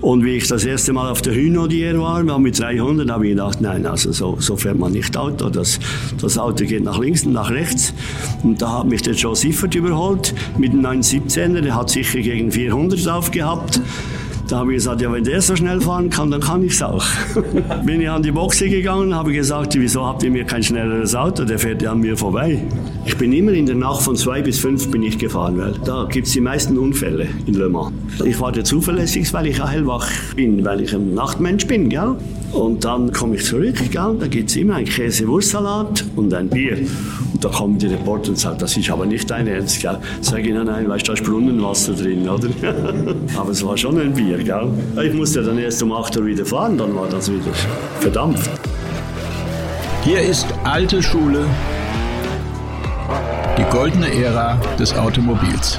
Und wie ich das erste Mal auf der Hünodier war, war mit 300, habe ich gedacht, nein, also so, so fährt man nicht Auto. Das, das Auto geht nach links und nach rechts. Und da hat mich der Joe Siffert überholt mit einem 917er. Der hat sicher gegen 400 drauf gehabt. Da habe ich gesagt, ja, wenn der so schnell fahren kann, dann kann ich es auch. Bin ich an die Boxe gegangen, habe gesagt, wieso habt ihr mir kein schnelleres Auto? Der fährt ja an mir vorbei. Ich bin immer in der Nacht von zwei bis fünf bin ich gefahren, weil da gibt es die meisten Unfälle in Le Mans. Ich warte zuverlässig, weil ich auch hellwach bin, weil ich ein Nachtmensch bin, gell? Und dann komme ich zurück, gell? da gibt es immer ein Käse-Wurstsalat und ein Bier. Und da kommen die Reporter und sagen, das ist aber nicht dein Ernst, gell? Sag ich, nein, nein, weißt du, da ist Brunnenwasser drin, oder? aber es war schon ein Bier, gell? Ich musste dann erst um 8 Uhr wieder fahren, dann war das wieder verdampft. Hier ist alte Schule, die goldene Ära des Automobils.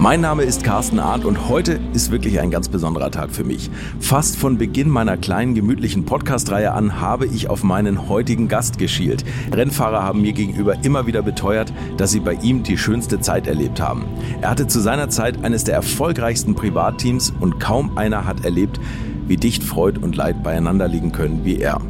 Mein Name ist Carsten Arndt und heute ist wirklich ein ganz besonderer Tag für mich. Fast von Beginn meiner kleinen gemütlichen Podcast-Reihe an habe ich auf meinen heutigen Gast geschielt. Rennfahrer haben mir gegenüber immer wieder beteuert, dass sie bei ihm die schönste Zeit erlebt haben. Er hatte zu seiner Zeit eines der erfolgreichsten Privatteams und kaum einer hat erlebt, wie dicht Freud und Leid beieinander liegen können wie er.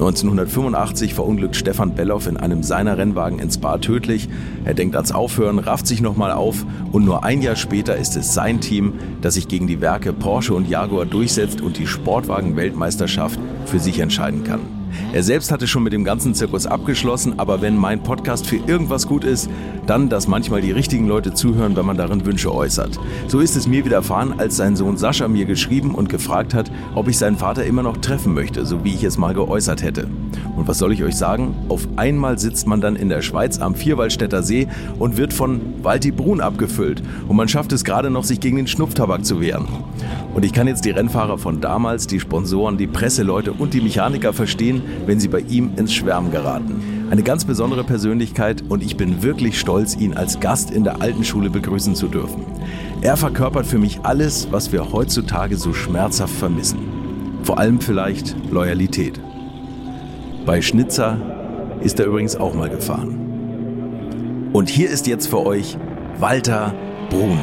1985 verunglückt Stefan Belloff in einem seiner Rennwagen ins Bar tödlich. Er denkt ans Aufhören, rafft sich nochmal auf und nur ein Jahr später ist es sein Team, das sich gegen die Werke Porsche und Jaguar durchsetzt und die Sportwagen-Weltmeisterschaft für sich entscheiden kann. Er selbst hatte schon mit dem ganzen Zirkus abgeschlossen, aber wenn mein Podcast für irgendwas gut ist, dann, dass manchmal die richtigen Leute zuhören, wenn man darin Wünsche äußert. So ist es mir widerfahren, als sein Sohn Sascha mir geschrieben und gefragt hat, ob ich seinen Vater immer noch treffen möchte, so wie ich es mal geäußert hätte. Und was soll ich euch sagen? Auf einmal sitzt man dann in der Schweiz am Vierwaldstätter See und wird von Walti Brun abgefüllt. Und man schafft es gerade noch, sich gegen den Schnupftabak zu wehren. Und ich kann jetzt die Rennfahrer von damals, die Sponsoren, die Presseleute und die Mechaniker verstehen, wenn sie bei ihm ins Schwärmen geraten. Eine ganz besondere Persönlichkeit und ich bin wirklich stolz, ihn als Gast in der alten Schule begrüßen zu dürfen. Er verkörpert für mich alles, was wir heutzutage so schmerzhaft vermissen. Vor allem vielleicht Loyalität. Bei Schnitzer ist er übrigens auch mal gefahren. Und hier ist jetzt für euch Walter Brun.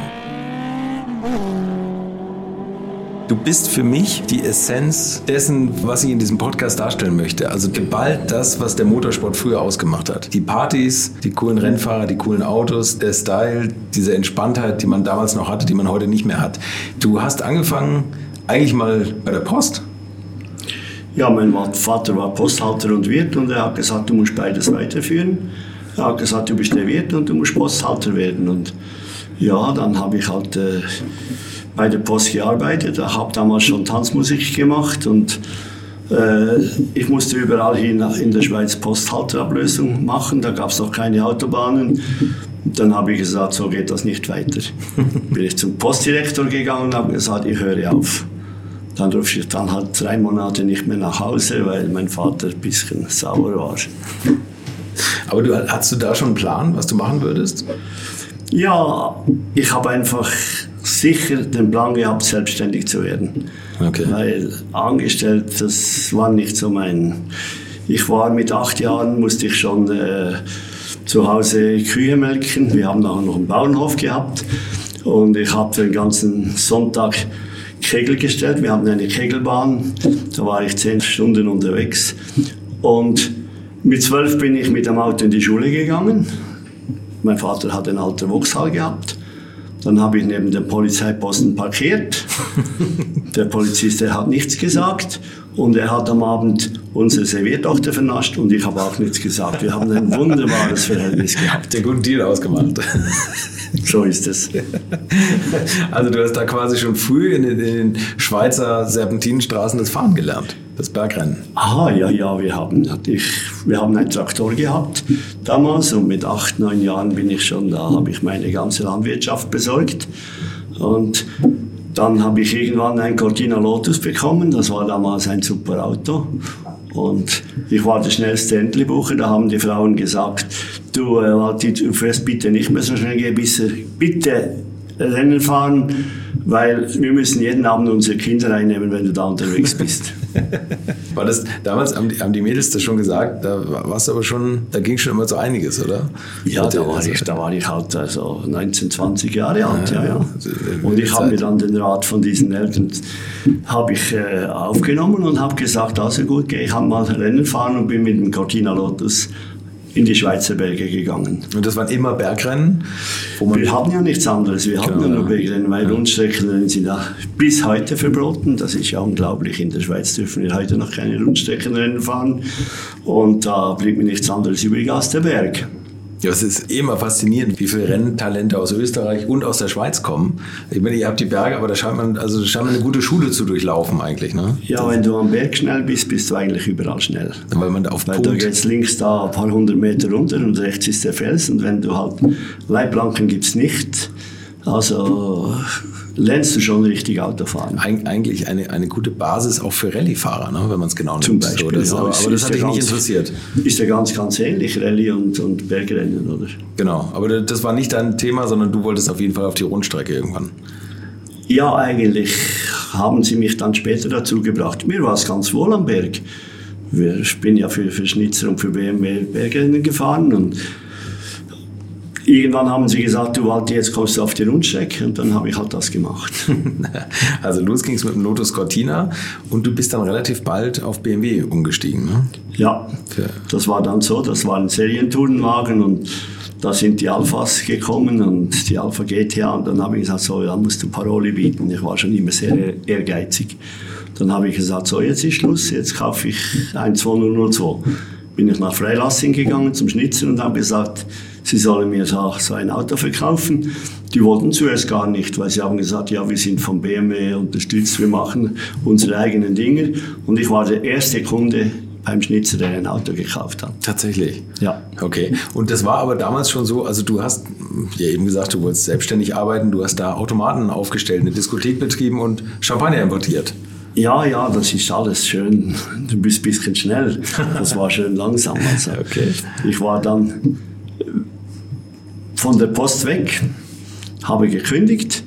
Du bist für mich die Essenz dessen, was ich in diesem Podcast darstellen möchte. Also geballt das, was der Motorsport früher ausgemacht hat. Die Partys, die coolen Rennfahrer, die coolen Autos, der Style, diese Entspanntheit, die man damals noch hatte, die man heute nicht mehr hat. Du hast angefangen eigentlich mal bei der Post. Ja, mein Vater war Posthalter und Wirt und er hat gesagt, du musst beides weiterführen. Er hat gesagt, du bist der Wirt und du musst Posthalter werden. Und ja, dann habe ich halt äh, bei der Post gearbeitet. Habe damals schon Tanzmusik gemacht und äh, ich musste überall hin in der Schweiz Posthalterablösung machen. Da gab es noch keine Autobahnen. Dann habe ich gesagt, so geht das nicht weiter. Bin ich zum Postdirektor gegangen und habe gesagt, ich höre auf. Dann durfte ich dann halt drei Monate nicht mehr nach Hause, weil mein Vater ein bisschen sauer war. Aber du, hast du da schon einen Plan, was du machen würdest? Ja, ich habe einfach sicher den Plan gehabt, selbstständig zu werden. Okay. Weil angestellt, das war nicht so mein. Ich war mit acht Jahren, musste ich schon äh, zu Hause Kühe melken. Wir haben nachher noch einen Bauernhof gehabt. Und ich habe den ganzen Sonntag Kegel gestellt. Wir hatten eine Kegelbahn. Da war ich zehn Stunden unterwegs. Und mit zwölf bin ich mit dem Auto in die Schule gegangen. Mein Vater hat einen alten Vauxhall gehabt. Dann habe ich neben dem Polizeiposten parkiert. der Polizist, der hat nichts gesagt. Und er hat am Abend unsere Serviertochter vernascht und ich habe auch nichts gesagt. Wir haben ein wunderbares Verhältnis gehabt. Der guten Deal ausgemacht. so ist es. Also du hast da quasi schon früh in den, in den Schweizer Serpentinenstraßen das Fahren gelernt, das Bergrennen. Aha, ja, ja, wir haben, ich, wir haben einen Traktor gehabt damals und mit acht, neun Jahren bin ich schon da, habe ich meine ganze Landwirtschaft besorgt und dann habe ich irgendwann ein Cortina Lotus bekommen, das war damals ein super Auto. Und ich war der schnellste Entlebucher, da haben die Frauen gesagt, du, äh, du fährst bitte nicht mehr so schnell, geh bitte Rennen fahren, weil wir müssen jeden Abend unsere Kinder reinnehmen, wenn du da unterwegs bist. War das, damals haben die, haben die Mädels das schon gesagt, da warst aber schon, da ging schon immer so einiges, oder? Ja, da war, ich, da war ich halt also 19, 20 Jahre alt, ja, ja. Und ich habe mir dann den Rat von diesen Eltern habe ich äh, aufgenommen und habe gesagt, also gut, ich habe mal Rennen fahren und bin mit dem Cortina Lotus in die Schweizer Berge gegangen. Und das waren immer Bergrennen? wir hatten ja nichts anderes, wir hatten genau, ja nur Bergrennen, weil ja. Rundstreckenrennen sind ja bis heute verboten. Das ist ja unglaublich. In der Schweiz dürfen wir heute noch keine Rundstreckenrennen fahren. Und da bringt mir nichts anderes übrig als der Berg. Ja, es ist immer faszinierend, wie viele Renntalente aus Österreich und aus der Schweiz kommen. Ich meine, ihr habt die Berge, aber da scheint man, also scheint man eine gute Schule zu durchlaufen eigentlich, ne? Ja, wenn du am Berg schnell bist, bist du eigentlich überall schnell. Weil man auf Weil Punkt. da geht's links da ein paar hundert Meter runter und rechts ist der Fels und wenn du halt Leitplanken gibt's nicht. Also lernst du schon richtig Autofahren. Eig eigentlich eine, eine gute Basis auch für Rallye-Fahrer, ne, wenn man es genau nimmt. Zum Beispiel, so, das, ja, aber, aber das hat dich nicht interessiert. Ist ja ganz, ganz ähnlich, Rallye und, und Bergrennen, oder? Genau, aber das war nicht dein Thema, sondern du wolltest auf jeden Fall auf die Rundstrecke irgendwann. Ja, eigentlich haben sie mich dann später dazu gebracht. Mir war es ganz wohl am Berg. Ich bin ja für, für Schnitzer und für BMW Bergrennen gefahren und irgendwann haben sie gesagt, du Walter, jetzt kommst du auf die Rundstrecke und dann habe ich halt das gemacht. also los ging es mit dem Lotus Cortina und du bist dann relativ bald auf BMW umgestiegen, ne? Ja, das war dann so, das war ein Serientourenwagen und da sind die Alphas gekommen und die Alpha GTA und dann habe ich gesagt, so, da musst du Paroli bieten. Ich war schon immer sehr ehrgeizig. Dann habe ich gesagt, so, jetzt ist Schluss, jetzt kaufe ich ein 2002. Bin ich nach Freilassing gegangen zum Schnitzer und habe gesagt, sie sollen mir so ein Auto verkaufen. Die wollten zuerst gar nicht, weil sie haben gesagt, ja, wir sind vom BMW unterstützt, wir machen unsere eigenen Dinge. Und ich war der erste Kunde beim Schnitzer, der ein Auto gekauft hat. Tatsächlich? Ja. Okay. Und das war aber damals schon so, also du hast ja eben gesagt, du wolltest selbstständig arbeiten, du hast da Automaten aufgestellt, eine Diskothek betrieben und Champagner importiert. Ja, ja, das ist alles schön. Du bist ein bisschen schnell. Das war schön langsam. Also okay. Ich war dann von der Post weg, habe gekündigt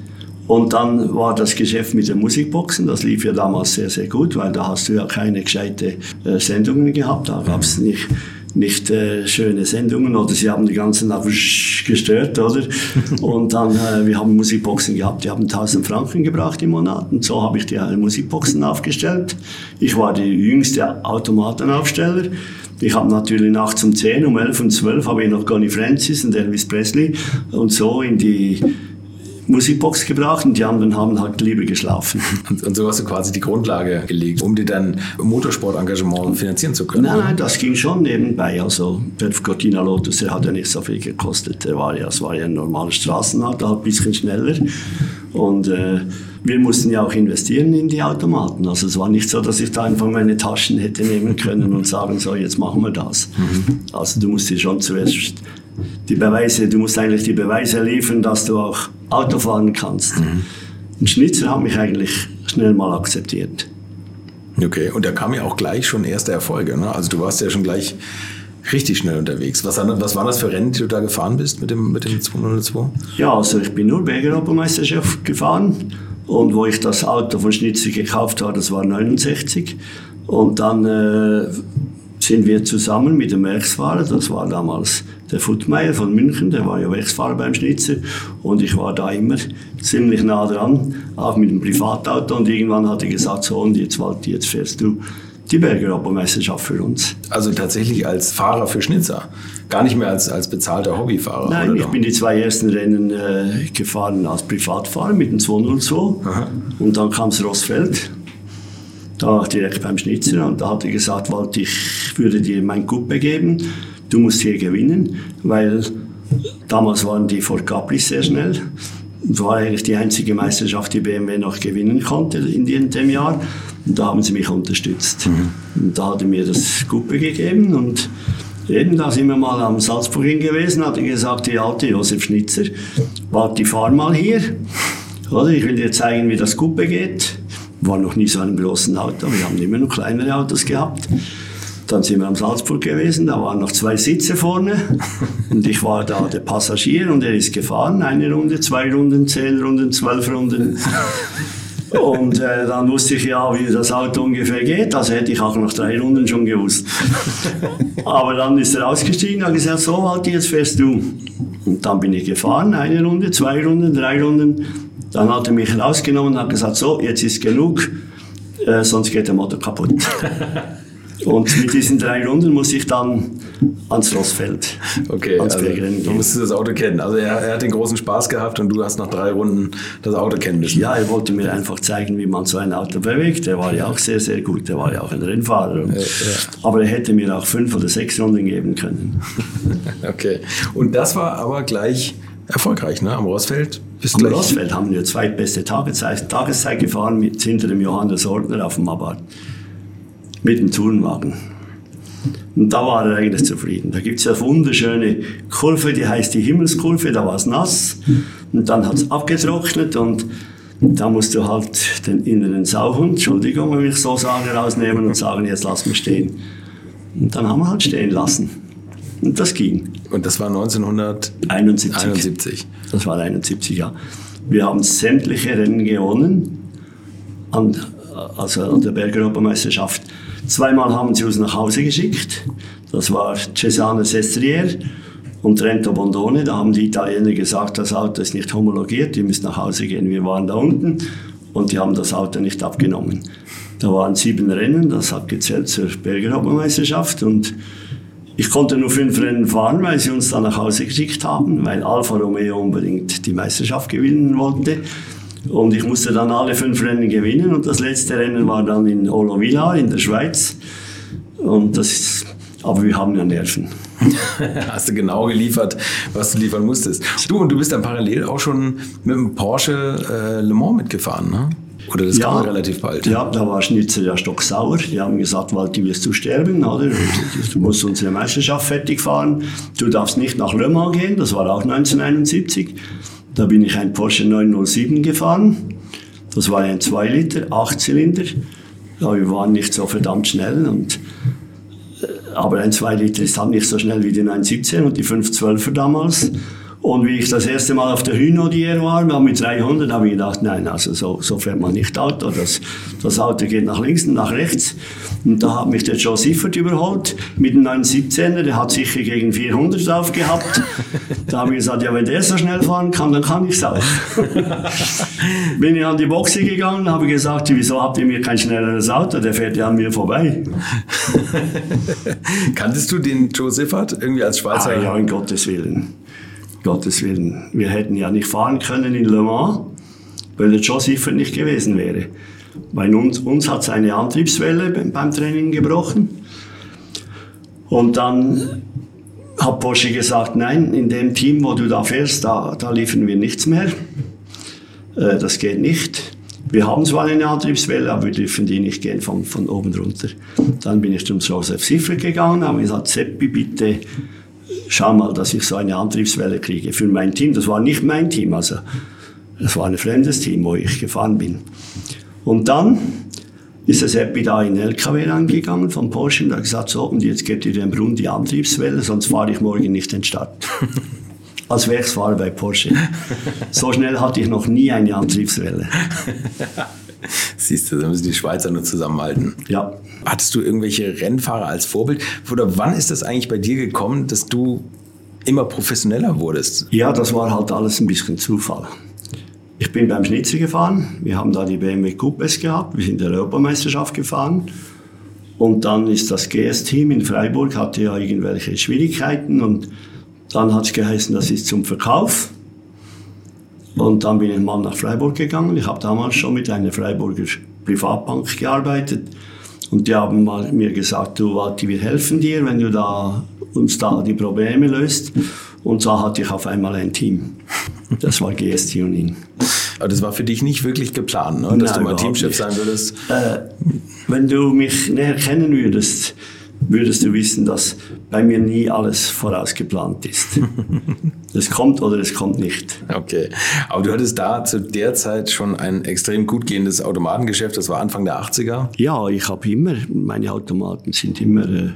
und dann war das Geschäft mit den Musikboxen, das lief ja damals sehr, sehr gut, weil da hast du ja keine gescheite äh, Sendungen gehabt, da gab es nicht nicht äh, schöne Sendungen oder sie haben die ganze Nacht gestört, oder? Und dann, äh, wir haben Musikboxen gehabt, die haben 1000 Franken gebracht im Monat und so habe ich die äh, Musikboxen aufgestellt. Ich war der jüngste Automatenaufsteller. Ich habe natürlich nachts um 10, um 11 und 12 habe ich noch Connie Francis und Elvis Presley und so in die Musikbox gebracht und die anderen haben halt lieber geschlafen. Und, und so hast du quasi die Grundlage gelegt, um dir dein Motorsportengagement finanzieren zu können? Nein, nein, das ging schon nebenbei. Also der Cortina Lotus, der hat ja nicht so viel gekostet. Der war ja, es war ja ein normaler Straßenauto, halt ein bisschen schneller. Und äh, wir mussten ja auch investieren in die Automaten. Also es war nicht so, dass ich da einfach meine Taschen hätte nehmen können und sagen, so, jetzt machen wir das. Mhm. Also du musst dir schon zuerst die Beweise, du musst eigentlich die Beweise liefern, dass du auch Auto fahren kannst. Mhm. Und Schnitzer hat mich eigentlich schnell mal akzeptiert. Okay, und da kamen ja auch gleich schon erste Erfolge. Ne? Also du warst ja schon gleich richtig schnell unterwegs. Was, was waren das für Rennen, die du da gefahren bist mit dem, mit dem 202? Ja, also ich bin nur Bergeuropameisterschaft gefahren. Und wo ich das Auto von Schnitzer gekauft habe, das war 69. Und dann äh, sind wir zusammen mit dem Werksfahrer, das war damals der Futtmeier von München, der war ja Werksfahrer beim Schnitzer und ich war da immer ziemlich nah dran, auch mit dem Privatauto und irgendwann hat er gesagt, so und jetzt, Walti, jetzt fährst du die Bergeuropameisterschaft für uns. Also tatsächlich als Fahrer für Schnitzer, gar nicht mehr als, als bezahlter Hobbyfahrer? Nein, ich doch? bin die zwei ersten Rennen äh, gefahren als Privatfahrer mit dem 202 Aha. und dann kam es Rossfeld da direkt beim Schnitzer und da hat er gesagt, Walt, ich würde dir mein Kuppe geben, du musst hier gewinnen, weil damals waren die vor Capri sehr schnell. Das war eigentlich die einzige Meisterschaft, die BMW noch gewinnen konnte in dem Jahr. Und da haben sie mich unterstützt. Mhm. Und da hat er mir das Kuppe gegeben und Eben, da sind wir mal am Salzburg gewesen, hat er gesagt, die alte Josef Schnitzer, warte, fahr mal hier. Oder ich will dir zeigen, wie das Kuppe geht war noch nie so ein großes Auto, wir haben immer noch kleinere Autos gehabt. Dann sind wir am Salzburg gewesen, da waren noch zwei Sitze vorne und ich war da der Passagier und er ist gefahren, eine Runde, zwei Runden, zehn Runden, zwölf Runden. Und äh, dann wusste ich ja, wie das Auto ungefähr geht. Also hätte ich auch nach drei Runden schon gewusst. Aber dann ist er ausgestiegen und hat gesagt, so Walti, jetzt fährst du. Und dann bin ich gefahren, eine Runde, zwei Runden, drei Runden. Dann hat er mich rausgenommen und hat gesagt, so, jetzt ist genug, äh, sonst geht der Motor kaputt. Und mit diesen drei Runden muss ich dann ans Rossfeld. Okay, ans also du musstest das Auto kennen. Also er, er, hat den großen Spaß gehabt und du hast nach drei Runden das Auto kennen müssen. Ja, er wollte mir einfach zeigen, wie man so ein Auto bewegt. Er war ja auch sehr, sehr gut. Er war ja auch ein Rennfahrer. Ja, ja. Aber er hätte mir auch fünf oder sechs Runden geben können. okay. Und das war aber gleich erfolgreich, ne? Am Rossfeld? Bis Am Rossfeld haben wir zweitbeste Tageszeit, Tageszeit gefahren mit hinter dem Johannes Ordner auf dem Abarth mit dem Turnwagen. Und da war er eigentlich zufrieden. Da gibt es eine wunderschöne Kurve, die heißt die Himmelskurve, da war es nass und dann hat es abgetrocknet und da musst du halt den inneren Sauhund, Entschuldigung, wenn ich so sage, rausnehmen und sagen, jetzt lass mich stehen. Und dann haben wir halt stehen lassen. Und das ging. Und das war 1971. 71. Das war 71, ja. Wir haben sämtliche Rennen gewonnen, an, also an der Bergeuropameisterschaft. Zweimal haben sie uns nach Hause geschickt. Das war Cesane Sestriere und Trento Bondone. Da haben die Italiener gesagt, das Auto ist nicht homologiert, ihr müsst nach Hause gehen. Wir waren da unten und die haben das Auto nicht abgenommen. Da waren sieben Rennen, das hat gezählt zur Bergeuropameisterschaft und ich konnte nur fünf Rennen fahren, weil sie uns dann nach Hause geschickt haben, weil Alfa Romeo unbedingt die Meisterschaft gewinnen wollte. Und ich musste dann alle fünf Rennen gewinnen und das letzte Rennen war dann in Olovilla in der Schweiz. Und das ist, aber wir haben ja Nerven. Hast du genau geliefert, was du liefern musstest. Du, und du bist dann parallel auch schon mit dem Porsche äh, Le Mans mitgefahren, ne? Oder das ja, kam relativ bald? Ja, da war Schnitzer ja stocksauer. Die haben gesagt, Walti, wirst du sterben, oder? Du musst unsere Meisterschaft fertig fahren. Du darfst nicht nach Le Mans gehen. Das war auch 1971. Da bin ich ein Porsche 907 gefahren. Das war ein 2 Liter, 8 Zylinder. Ja, wir waren nicht so verdammt schnell. Und, äh, aber ein 2 Liter ist halt nicht so schnell wie die 917 und die 512er damals. Und wie ich das erste Mal auf der Hynodier war, mit 300, habe ich gedacht, nein, also so, so fährt man nicht Auto. Das, das Auto geht nach links und nach rechts. Und da hat mich der Joe Siffert überholt mit einem 917er. Der hat sicher gegen 400 drauf gehabt. Da habe ich gesagt, ja, wenn der so schnell fahren kann, dann kann ich es auch. Bin ich an die Boxe gegangen, habe gesagt, wieso habt ihr mir kein schnelleres Auto? Der fährt ja an mir vorbei. Kanntest du den Joe Siffert irgendwie als Schweizer? Ah, ja, in Gottes Willen. Gottes Willen. Wir hätten ja nicht fahren können in Le Mans, weil der Joe Siffert nicht gewesen wäre. Bei uns, uns hat seine Antriebswelle beim Training gebrochen. Und dann hat Porsche gesagt, nein, in dem Team, wo du da fährst, da, da liefern wir nichts mehr. Äh, das geht nicht. Wir haben zwar eine Antriebswelle, aber wir dürfen die nicht gehen von, von oben runter. Dann bin ich zum Joseph Siffert gegangen, habe gesagt, Seppi, bitte schau mal, dass ich so eine Antriebswelle kriege für mein Team. Das war nicht mein Team, also das war ein fremdes Team, wo ich gefahren bin. Und dann ist das Seppi da in den LKW reingegangen von Porsche und hat gesagt, so, und jetzt gebt ihr dem Brunn die Antriebswelle, sonst fahre ich morgen nicht den Start. Als Werksfahrer bei Porsche. So schnell hatte ich noch nie eine Antriebswelle. Siehst du, da müssen die Schweizer nur zusammenhalten. Ja. Hattest du irgendwelche Rennfahrer als Vorbild? Oder wann ist das eigentlich bei dir gekommen, dass du immer professioneller wurdest? Ja, das war halt alles ein bisschen Zufall. Ich bin beim Schnitzel gefahren. Wir haben da die BMW Coupes gehabt. Wir sind in der Europameisterschaft gefahren. Und dann ist das GS-Team in Freiburg, hatte ja irgendwelche Schwierigkeiten. Und dann hat es geheißen, das ist zum Verkauf. Und dann bin ich mal nach Freiburg gegangen. Ich habe damals schon mit einer Freiburger Privatbank gearbeitet. Und die haben mal mir gesagt, du Walti, wir helfen dir, wenn du da uns da die Probleme löst. Und so hatte ich auf einmal ein Team. Das war GS Tuning. Aber das war für dich nicht wirklich geplant, ne? dass Nein, du mal Teamchef sein würdest? Äh, wenn du mich näher kennen würdest, würdest du wissen, dass bei mir nie alles vorausgeplant ist. es kommt oder es kommt nicht. Okay. Aber du hattest da zu der Zeit schon ein extrem gut gehendes Automatengeschäft. Das war Anfang der 80er? Ja, ich habe immer, meine Automaten sind immer, äh,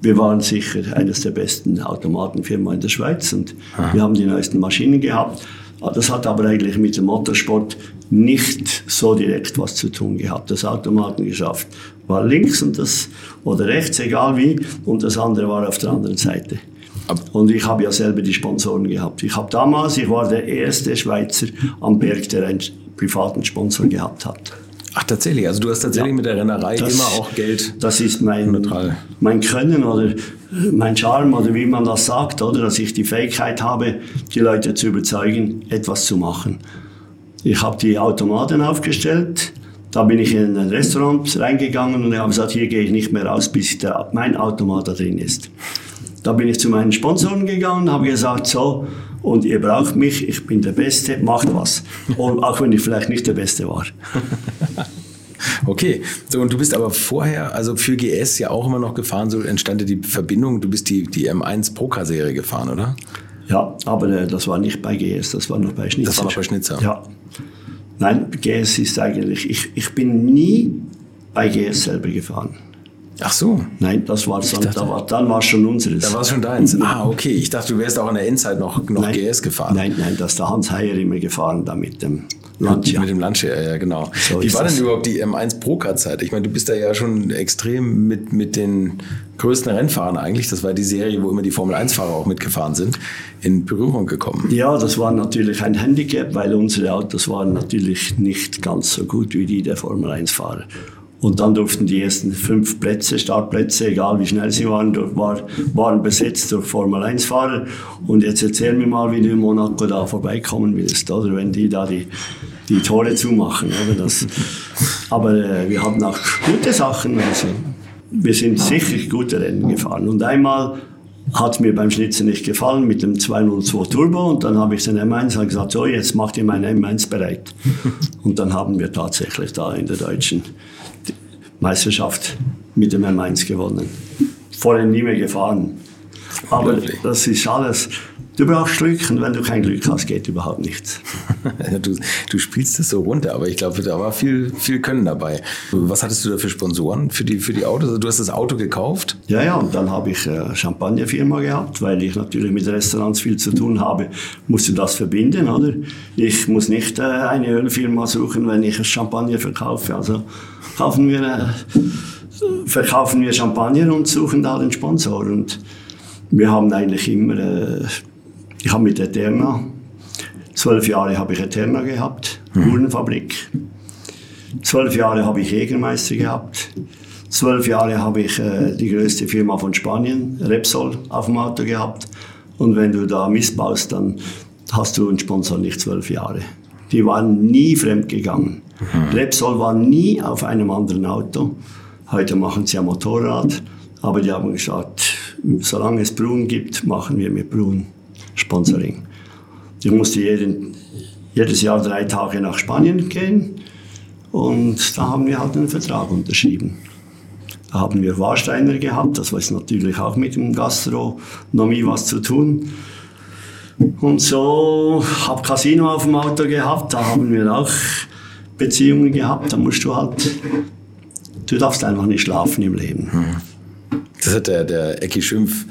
wir waren sicher eines der besten Automatenfirmen in der Schweiz und Aha. wir haben die neuesten Maschinen gehabt. Das hat aber eigentlich mit dem Motorsport nicht so direkt was zu tun gehabt. Das Automatengeschäft war links und das, oder rechts, egal wie, und das andere war auf der anderen Seite. Und ich habe ja selber die Sponsoren gehabt. Ich habe damals, ich war der erste Schweizer am Berg, der einen privaten Sponsor gehabt hat. Ach, tatsächlich. Also du hast tatsächlich ja, mit der Rennerei das, immer auch Geld. Das ist mein, mein Können oder mein Charme oder wie man das sagt, oder? Dass ich die Fähigkeit habe, die Leute zu überzeugen, etwas zu machen. Ich habe die Automaten aufgestellt. Da bin ich in ein Restaurant reingegangen und habe gesagt, hier gehe ich nicht mehr raus, bis der, mein Automat da drin ist. Da bin ich zu meinen Sponsoren gegangen, habe gesagt, so, und ihr braucht mich, ich bin der Beste, macht was. Und auch wenn ich vielleicht nicht der Beste war. Okay, so und du bist aber vorher, also für GS ja auch immer noch gefahren, so entstand die Verbindung, du bist die, die M1 Procar-Serie gefahren, oder? Ja, aber äh, das war nicht bei GS, das war noch bei Schnitzer. Das war noch bei Schnitzer? Ja. Nein, GS ist eigentlich, ich, ich bin nie bei GS selber gefahren. Ach so. Nein, das war dann, dachte, da war, dann war schon unseres. Da war es schon deins. Ah, okay. Ich dachte, du wärst auch in der Endzeit noch, noch nein, GS gefahren. Nein, nein, das ist der Hans Heyer immer gefahren da mit dem Lancia. Mit dem Lancia, ja, genau. So Wie war das. denn überhaupt die M1 Procar-Zeit? Ich meine, du bist da ja schon extrem mit, mit den größten Rennfahrern eigentlich, das war die Serie, wo immer die Formel-1-Fahrer auch mitgefahren sind, in Berührung gekommen. Ja, das war natürlich ein Handicap, weil unsere Autos waren natürlich nicht ganz so gut wie die der Formel-1-Fahrer. Und dann durften die ersten fünf Plätze, Startplätze, egal wie schnell sie waren, war, waren besetzt durch Formel-1-Fahrer. Und jetzt erzähl mir mal, wie du in Monaco da vorbeikommen willst, oder? Wenn die da die, die Tore zumachen, oder? Das, aber äh, wir hatten auch gute Sachen. Also, wir sind sicher gute Rennen gefahren. Und einmal hat mir beim Schnitzen nicht gefallen mit dem 202 Turbo und dann habe ich den M1 gesagt, so jetzt macht ihr mein M1 bereit. Und dann haben wir tatsächlich da in der deutschen Meisterschaft mit dem M1 gewonnen. Vorher nie mehr gefahren. Aber das ist alles. Du brauchst Glück und wenn du kein Glück hast, geht überhaupt nichts. du, du spielst das so runter, aber ich glaube, da war viel, viel Können dabei. Was hattest du da für Sponsoren für die, für die Autos? Also du hast das Auto gekauft? Ja, ja, und dann habe ich eine Champagnerfirma gehabt, weil ich natürlich mit Restaurants viel zu tun habe, musste das verbinden, oder? Ich muss nicht äh, eine Ölfirma suchen, wenn ich Champagner verkaufe. Also kaufen wir, äh, verkaufen wir Champagner und suchen da den Sponsor. Und wir haben eigentlich immer, äh, ich habe mit Eterna, zwölf Jahre habe ich Eterna gehabt, mhm. Uhrenfabrik. Zwölf Jahre habe ich Jägermeister gehabt. Zwölf Jahre habe ich äh, die größte Firma von Spanien, Repsol, auf dem Auto gehabt. Und wenn du da missbaust, dann hast du einen Sponsor nicht zwölf Jahre. Die waren nie fremdgegangen. Mhm. Repsol war nie auf einem anderen Auto. Heute machen sie ja Motorrad. Aber die haben gesagt, solange es Brun gibt, machen wir mit Brun Sponsoring. Ich musste jeden, jedes Jahr drei Tage nach Spanien gehen und da haben wir halt einen Vertrag unterschrieben. Da haben wir Warsteiner gehabt, das war natürlich auch mit dem Gastronomie was zu tun. Und so habe Casino auf dem Auto gehabt, da haben wir auch Beziehungen gehabt, da musst du halt, du darfst einfach nicht schlafen im Leben. Das hat der, der Ecki Schimpf,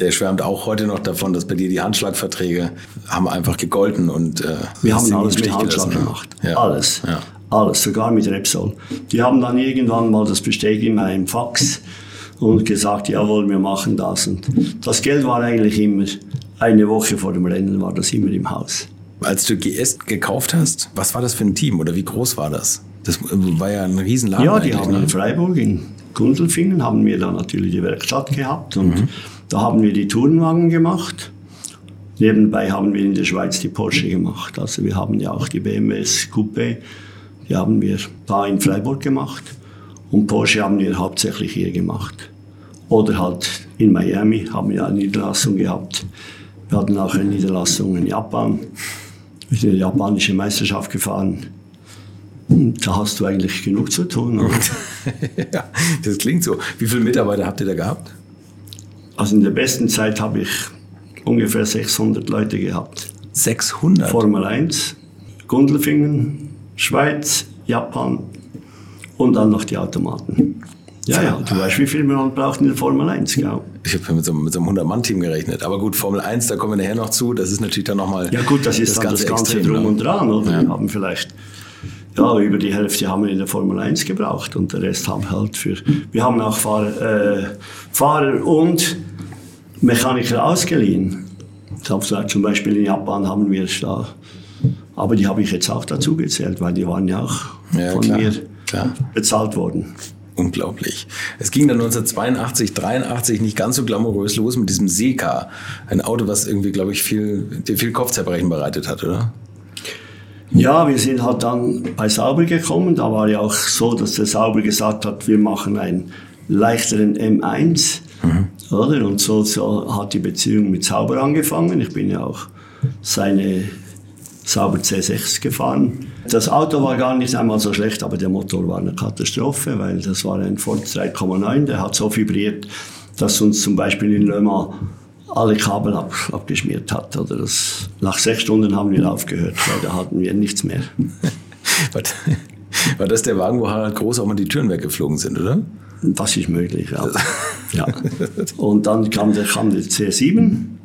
der schwärmt auch heute noch davon, dass bei dir die Handschlagverträge haben einfach gegolten und äh, wir haben alles mit Handschlag gemacht, ja. alles, ja. alles, sogar mit Repsol. Die haben dann irgendwann mal das bestätigt in meinem Fax und gesagt, jawohl, wir machen das. Und das Geld war eigentlich immer eine Woche vor dem Rennen war das immer im Haus. Als du GS gekauft hast, was war das für ein Team oder wie groß war das? Das war ja ein Riesenladen. Ja, die haben ne? in Freiburg, in Gundelfingen, haben wir dann natürlich die Werkstatt gehabt und mhm. Da haben wir die Tourenwagen gemacht. Nebenbei haben wir in der Schweiz die Porsche gemacht. Also wir haben ja auch die BMWs Coupé, die haben wir da in Freiburg gemacht und Porsche haben wir hauptsächlich hier gemacht. Oder halt in Miami haben wir eine Niederlassung gehabt. Wir hatten auch eine Niederlassung in Japan. Wir sind in die japanische Meisterschaft gefahren. Und da hast du eigentlich genug zu tun. ja, das klingt so. Wie viele Mitarbeiter habt ihr da gehabt? Also in der besten Zeit habe ich ungefähr 600 Leute gehabt. 600? Formel 1, Gundelfingen, Schweiz, Japan und dann noch die Automaten. Ja, ja, du weißt, wie viel man braucht in der Formel 1, genau. Ich habe mit so, mit so einem 100-Mann-Team gerechnet. Aber gut, Formel 1, da kommen wir nachher noch zu. Das ist natürlich dann nochmal. Ja, gut, das ist das, ganze, das ganze Drum und Dran, oder? Ja. Wir haben vielleicht, ja, über die Hälfte haben wir in der Formel 1 gebraucht und der Rest haben halt für. Wir haben auch Fahrer, äh, Fahrer und Mechaniker ausgeliehen. Zum Beispiel in Japan haben wir da. Aber die habe ich jetzt auch dazu gezählt, weil die waren ja auch ja, von klar, mir klar. bezahlt worden. Unglaublich. Es ging dann 1982, 83 nicht ganz so glamourös los mit diesem Seeka. Ein Auto, was irgendwie, glaube ich, viel, dir viel Kopfzerbrechen bereitet hat, oder? Ja, wir sind halt dann bei Sauber gekommen. Da war ja auch so, dass der Sauber gesagt hat, wir machen einen leichteren M1. Mhm. Oder? Und so, so hat die Beziehung mit Sauber angefangen. Ich bin ja auch seine Sauber C6 gefahren. Das Auto war gar nicht einmal so schlecht, aber der Motor war eine Katastrophe, weil das war ein Ford 3,9, der hat so vibriert, dass uns zum Beispiel in Le Mans alle Kabel ab, abgeschmiert hat. Oder das, nach sechs Stunden haben wir aufgehört, weil da hatten wir nichts mehr. war das der Wagen, wo Harald Groß auch mal die Türen weggeflogen sind, oder? Das ist möglich, ja. ja. Und dann kam der, kam der C7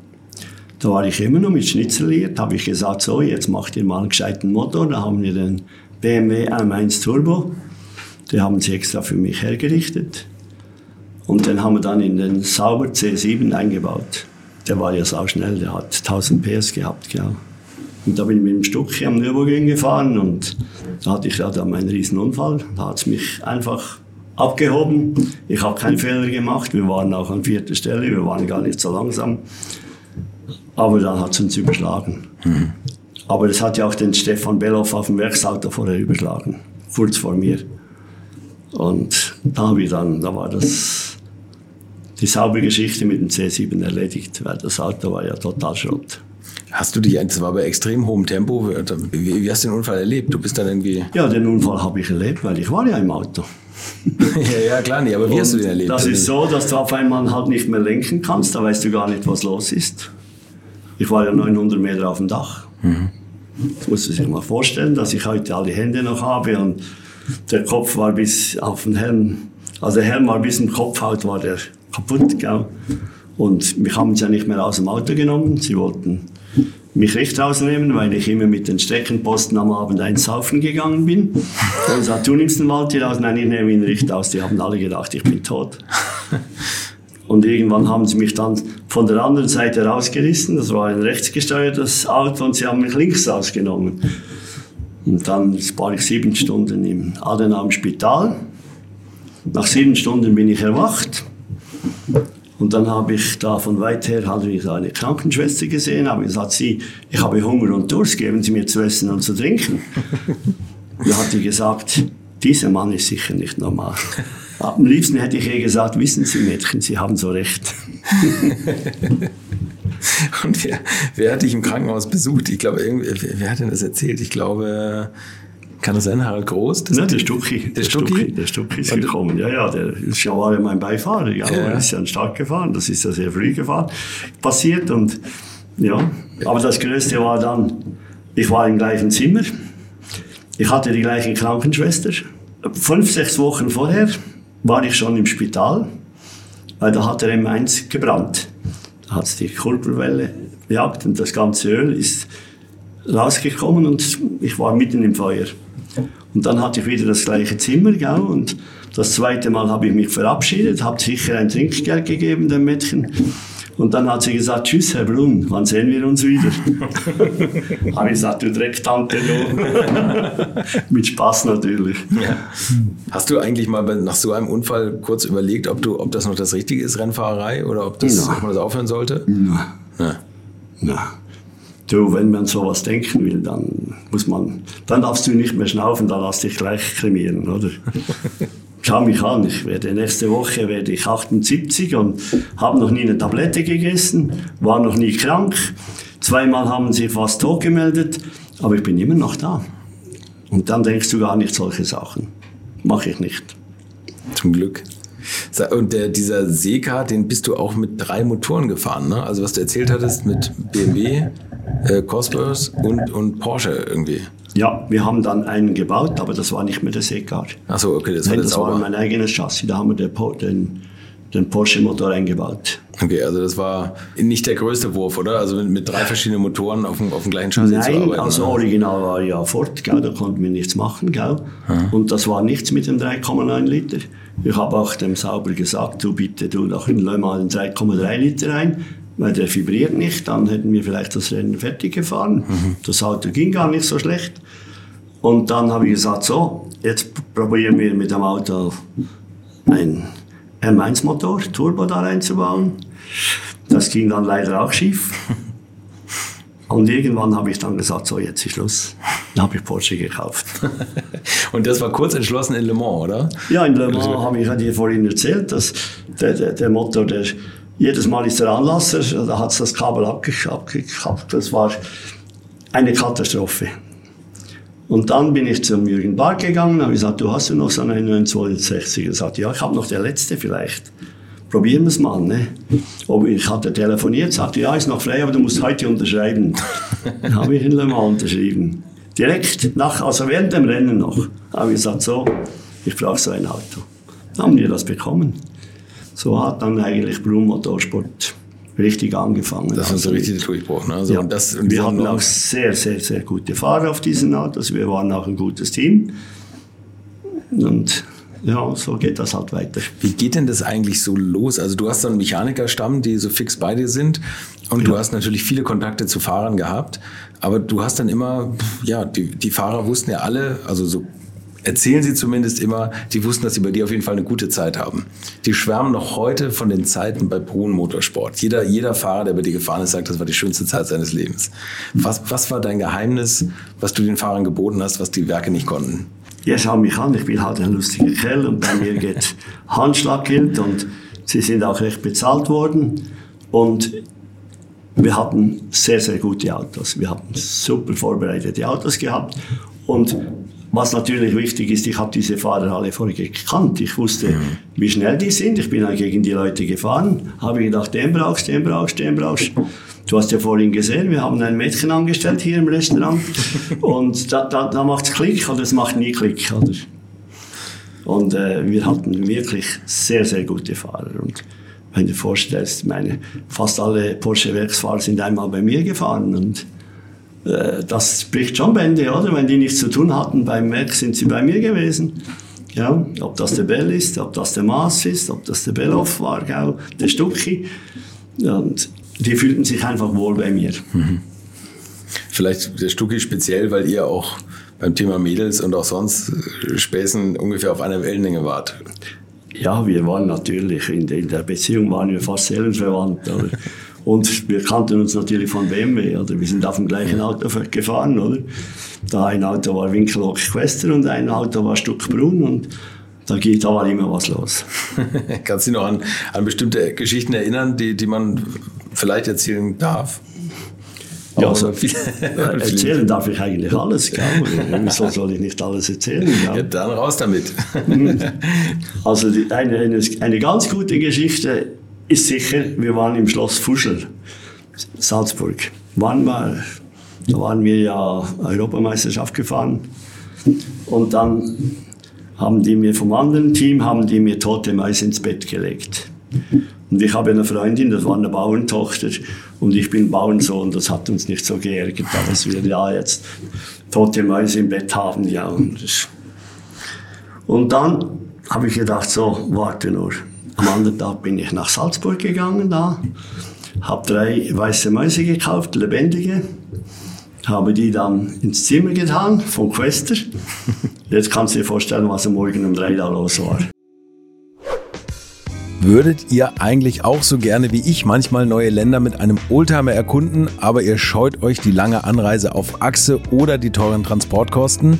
da war ich immer noch mit Schnitzeliert, habe ich gesagt, so, jetzt macht ihr mal einen gescheiten Motor. Da haben wir den BMW M1 Turbo. Den haben sie extra für mich hergerichtet. Und den haben wir dann in den Sauber C7 eingebaut. Der war ja sau schnell, der hat 1000 PS gehabt, ja. Und da bin ich mit dem Stucki am Nürburgring gefahren und da hatte ich ja dann einen riesen Unfall. Da hat es mich einfach abgehoben. Ich habe keinen Fehler gemacht. Wir waren auch an vierter Stelle, wir waren gar nicht so langsam. Aber dann hat es uns überschlagen. Mhm. Aber das hat ja auch den Stefan Belloff auf dem Werksauto vorher überschlagen, kurz vor mir. Und da habe ich dann, da war das die saubere Geschichte mit dem C7 erledigt, weil das Auto war ja total Schrott. Hast du dich, das war bei extrem hohem Tempo, wie, wie hast du den Unfall erlebt? Du bist dann irgendwie... Ja, den Unfall habe ich erlebt, weil ich war ja im Auto. ja, ja, klar nicht, aber wie Und hast du den erlebt? Das ist so, dass du auf einmal halt nicht mehr lenken kannst, da weißt du gar nicht, was los ist. Ich war ja 900 Meter auf dem Dach. Mhm. Das muss man sich mal vorstellen, dass ich heute alle Hände noch habe und der Kopf war bis auf den Helm, also der Helm war bis zum Kopfhaut war der kaputt, gell? Und mich haben sie ja nicht mehr aus dem Auto genommen. Sie wollten mich recht rausnehmen, weil ich immer mit den Streckenposten am Abend einsaufen gegangen bin. Da gesagt, du nimmst den Wald hier raus, nein, ich nehme ihn nicht aus. Die haben alle gedacht, ich bin tot. Und irgendwann haben sie mich dann von der anderen Seite rausgerissen. Das war ein rechtsgesteuertes Auto und sie haben mich links rausgenommen. Und dann war ich sieben Stunden im Adenauer Spital. Nach sieben Stunden bin ich erwacht. Und dann habe ich da von weit her ich eine Krankenschwester gesehen, habe gesagt, sie, ich habe Hunger und Durst, geben Sie mir zu essen und zu trinken. da hat sie gesagt, dieser Mann ist sicher nicht normal. Am liebsten hätte ich ihr gesagt, wissen Sie Mädchen, Sie haben so recht. Und wer, wer hat dich im Krankenhaus besucht? Ich glaube, wer hat denn das erzählt? Ich glaube, kann das sein, Harald Groß? Nein, der Stucki. Der, Stucki? Der Stucki ist gekommen. Ja, ja, der ist ja war ja mein Beifahrer. Ja, ja. Er ist ja stark gefahren. Das ist ja sehr früh gefahren. Passiert und, ja. Aber das Größte war dann, ich war im gleichen Zimmer. Ich hatte die gleiche Krankenschwester. Fünf, sechs Wochen vorher war ich schon im Spital, weil da hat der M1 gebrannt. Da hat es die Kurbelwelle gejagt und das ganze Öl ist rausgekommen und ich war mitten im Feuer. Und dann hatte ich wieder das gleiche Zimmer, gell, und das zweite Mal habe ich mich verabschiedet, habe sicher ein Trinkgeld gegeben dem Mädchen. Und dann hat sie gesagt, tschüss, Herr Brunn, wann sehen wir uns wieder? habe ich gesagt, du Drecktante, du. Mit Spaß natürlich. Ja. Hast du eigentlich mal nach so einem Unfall kurz überlegt, ob, du, ob das noch das Richtige ist, Rennfahrerei, oder ob, das, ob man das aufhören sollte? Nein. Ja. Nein. Du, wenn man sowas denken will, dann muss man, dann darfst du nicht mehr schnaufen, dann lass dich gleich kremieren, oder? schau mich an, ich werde nächste Woche werde ich 78 und habe noch nie eine Tablette gegessen, war noch nie krank. Zweimal haben sie fast tot gemeldet, aber ich bin immer noch da. Und dann denkst du gar nicht solche Sachen. Mache ich nicht. Zum Glück. Und der, dieser Seeka, den bist du auch mit drei Motoren gefahren, ne? Also was du erzählt hattest mit BMW, äh, Cosworth und, und Porsche irgendwie. Ja, wir haben dann einen gebaut, aber das war nicht mehr der Seegar. Achso, okay, das war, Nein, das war mein eigenes Chassis. Da haben wir den, den, den Porsche-Motor eingebaut. Okay, also das war nicht der größte Wurf, oder? Also mit, mit drei verschiedenen Motoren auf dem, auf dem gleichen Chassis Nein, zu arbeiten. also original war ja Ford, gell, da konnten wir nichts machen. Gell? Und das war nichts mit dem 3,9 Liter. Ich habe auch dem Sauber gesagt, du bitte, du noch in Le Mans 3,3 Liter ein, weil der vibriert nicht, dann hätten wir vielleicht das Rennen fertig gefahren. Das Auto ging gar nicht so schlecht. Und dann habe ich gesagt, so, jetzt probieren wir mit dem Auto ein M1-Motor, Turbo da reinzubauen. Das ging dann leider auch schief. Und irgendwann habe ich dann gesagt, so jetzt ist Schluss. Dann habe ich Porsche gekauft. Und das war kurz entschlossen in Le Mans, oder? Ja, in Le Mans habe ich dir vorhin erzählt, dass der, der, der Motor, der, jedes Mal ist der Anlasser, da hat es das Kabel abgekappt. Das war eine Katastrophe. Und dann bin ich zum Jürgen Bark gegangen, habe gesagt, du hast du noch so einen 962? Er sagt, ja, ich habe noch der letzte vielleicht. Probieren wir es mal. Ne? Ob ich hatte telefoniert, sagte, ja, ist noch frei, aber du musst heute unterschreiben. Dann habe ich Le Mans unterschrieben. Direkt nach, also während dem Rennen noch, habe ich gesagt, so, ich brauche so ein Auto. Dann haben wir das bekommen. So hat dann eigentlich Blum Motorsport richtig angefangen. Das war so richtig der Durchbruch. Ne? Also ja. das, wir hatten auch sehr, sehr, sehr gute Fahrer auf diesen Autos. Wir waren auch ein gutes Team. Und ja, so geht das halt weiter. Wie geht denn das eigentlich so los? Also du hast dann Mechanikerstamm, die so fix bei dir sind und ja. du hast natürlich viele Kontakte zu Fahrern gehabt, aber du hast dann immer, ja, die, die Fahrer wussten ja alle, also so erzählen sie zumindest immer, die wussten, dass sie bei dir auf jeden Fall eine gute Zeit haben. Die schwärmen noch heute von den Zeiten bei Brun Motorsport. Jeder, jeder Fahrer, der bei dir gefahren ist, sagt, das war die schönste Zeit seines Lebens. Was, was war dein Geheimnis, was du den Fahrern geboten hast, was die Werke nicht konnten? Ja, schau mich an, ich bin halt ein lustiger Kerl und bei mir geht Handschlaggeld und sie sind auch recht bezahlt worden und wir hatten sehr, sehr gute Autos. Wir hatten super vorbereitete Autos gehabt und was natürlich wichtig ist, ich habe diese Fahrer alle vorher gekannt. Ich wusste, mhm. wie schnell die sind. Ich bin dann gegen die Leute gefahren, habe gedacht, den brauchst, den brauchst, den brauchst. Du hast ja vorhin gesehen, wir haben ein Mädchen angestellt hier im Restaurant und da, da, da macht es Klick oder es macht nie Klick. Oder? Und äh, wir hatten wirklich sehr, sehr gute Fahrer. Und wenn du dir vorstellst, meine, fast alle Porsche-Werksfahrer sind einmal bei mir gefahren und das spricht schon Bände, oder? Wenn die nichts zu tun hatten beim Werk, sind sie bei mir gewesen. Ja, ob das der Bell ist, ob das der Maas ist, ob das der Belloff war, gell, der Stucki. Und die fühlten sich einfach wohl bei mir. Mhm. Vielleicht der Stucki speziell, weil ihr auch beim Thema Mädels und auch sonst äh, Späßen ungefähr auf einer Wellenlänge wart. Ja, wir waren natürlich, in der Beziehung waren wir fast seelenverwandt. Und wir kannten uns natürlich von BMW, oder? Wir sind auf dem gleichen Auto gefahren, oder? Da ein Auto war Winkelhock Quester und ein Auto war Stuckbrunn und da geht, da war immer was los. Kannst du dich noch an, an bestimmte Geschichten erinnern, die, die man vielleicht erzählen darf? Ja, also, erzählen darf ich eigentlich alles, gell? Wieso soll ich nicht alles erzählen? Ja, dann raus damit. also die, eine, eine, eine ganz gute Geschichte ist sicher, wir waren im Schloss Fuschel, Salzburg. Waren wir, da waren wir ja Europameisterschaft gefahren. Und dann haben die mir vom anderen Team, haben die mir tote Mäuse ins Bett gelegt. Und ich habe eine Freundin, das war eine Bauerntochter, und ich bin Bauernsohn, das hat uns nicht so geärgert, dass wir ja jetzt tote Mäuse im Bett haben. Ja. Und dann habe ich gedacht, so, warte nur, am anderen Tag bin ich nach Salzburg gegangen da, habe drei weiße Mäuse gekauft, lebendige, habe die dann ins Zimmer getan von Quester. Jetzt kannst du dir vorstellen, was am Morgen um drei da los war. Würdet ihr eigentlich auch so gerne wie ich manchmal neue Länder mit einem Oldtimer erkunden, aber ihr scheut euch die lange Anreise auf Achse oder die teuren Transportkosten?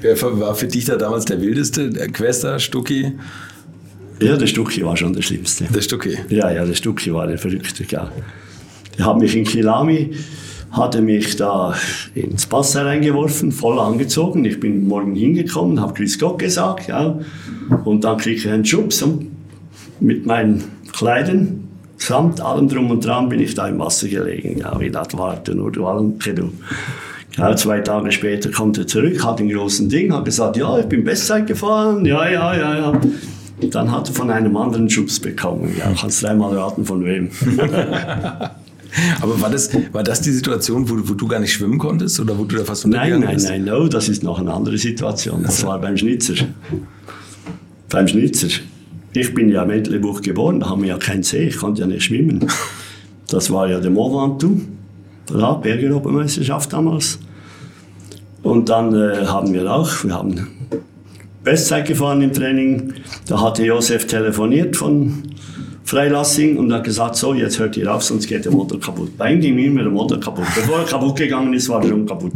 Wer war für dich da damals der wildeste? Der Quester, Stucki? Ja, der Stucki war schon der Schlimmste. Der Stucki? Ja, ja, der Stucki war der Verrückte. Ja. Der hat mich in Kilami, hatte mich da ins Pass reingeworfen, voll angezogen. Ich bin morgen hingekommen, habe Chris Gott gesagt, ja. Und dann kriege ich einen Schubs mit meinen Kleidern, samt allem drum und dran, bin ich da im Wasser gelegen. Ja, wie das war, nur du allem, du. Ja, zwei Tage später kommt er zurück, hat ein großes Ding, hat gesagt, ja, ich bin Bestzeit gefahren, ja, ja, ja, ja. Und dann hat er von einem anderen Schubs bekommen. Ja, kannst dreimal raten, von wem. Aber war das, war das die Situation, wo, wo, du gar nicht schwimmen konntest oder wo du da fast Nein, nein, bist? nein, no, das ist noch eine andere Situation. Das war beim Schnitzer. beim Schnitzer. Ich bin ja im Entlebuch geboren, da haben wir ja keinen See, ich konnte ja nicht schwimmen. Das war ja der Mont Ventoux, da, Bergeuropameisterschaft damals. Und dann äh, haben wir auch, wir haben Bestzeit gefahren im Training. Da hatte Josef telefoniert von Freilassing und hat gesagt, so, jetzt hört ihr auf, sonst geht der Motor kaputt. Bei ihm ging immer der Motor kaputt. Bevor er kaputt gegangen ist, war er schon kaputt.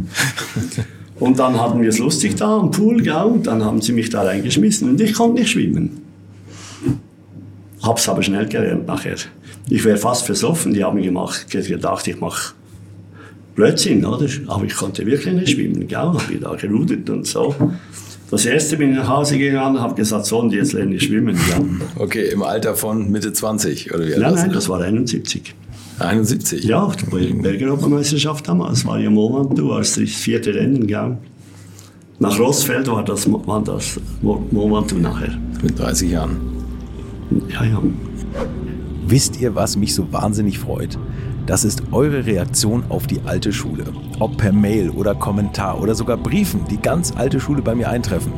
Und dann hatten wir es lustig da am Pool, gell? und dann haben sie mich da reingeschmissen und ich konnte nicht schwimmen. Hab's aber schnell gelernt nachher. Ich wäre fast versoffen, die haben gemacht, gedacht, ich mache Blödsinn, oder? Aber ich konnte wirklich nicht schwimmen, gell? Habe ich da gerudert und so. Das erste bin ich nach Hause gegangen und habe gesagt, so, und jetzt lerne ich schwimmen. Ja. Okay, im Alter von Mitte 20 oder wie Nein, nein, das war 71. 71? Ja, die Bergeuropameisterschaft damals. Das war ja Moment, du warst das vierte Rennen, gell? Nach Rossfeld war das, war das Moment nachher. Mit 30 Jahren? Ja, ja. Wisst ihr, was mich so wahnsinnig freut? Das ist eure Reaktion auf die alte Schule. Ob per Mail oder Kommentar oder sogar Briefen, die ganz alte Schule bei mir eintreffen.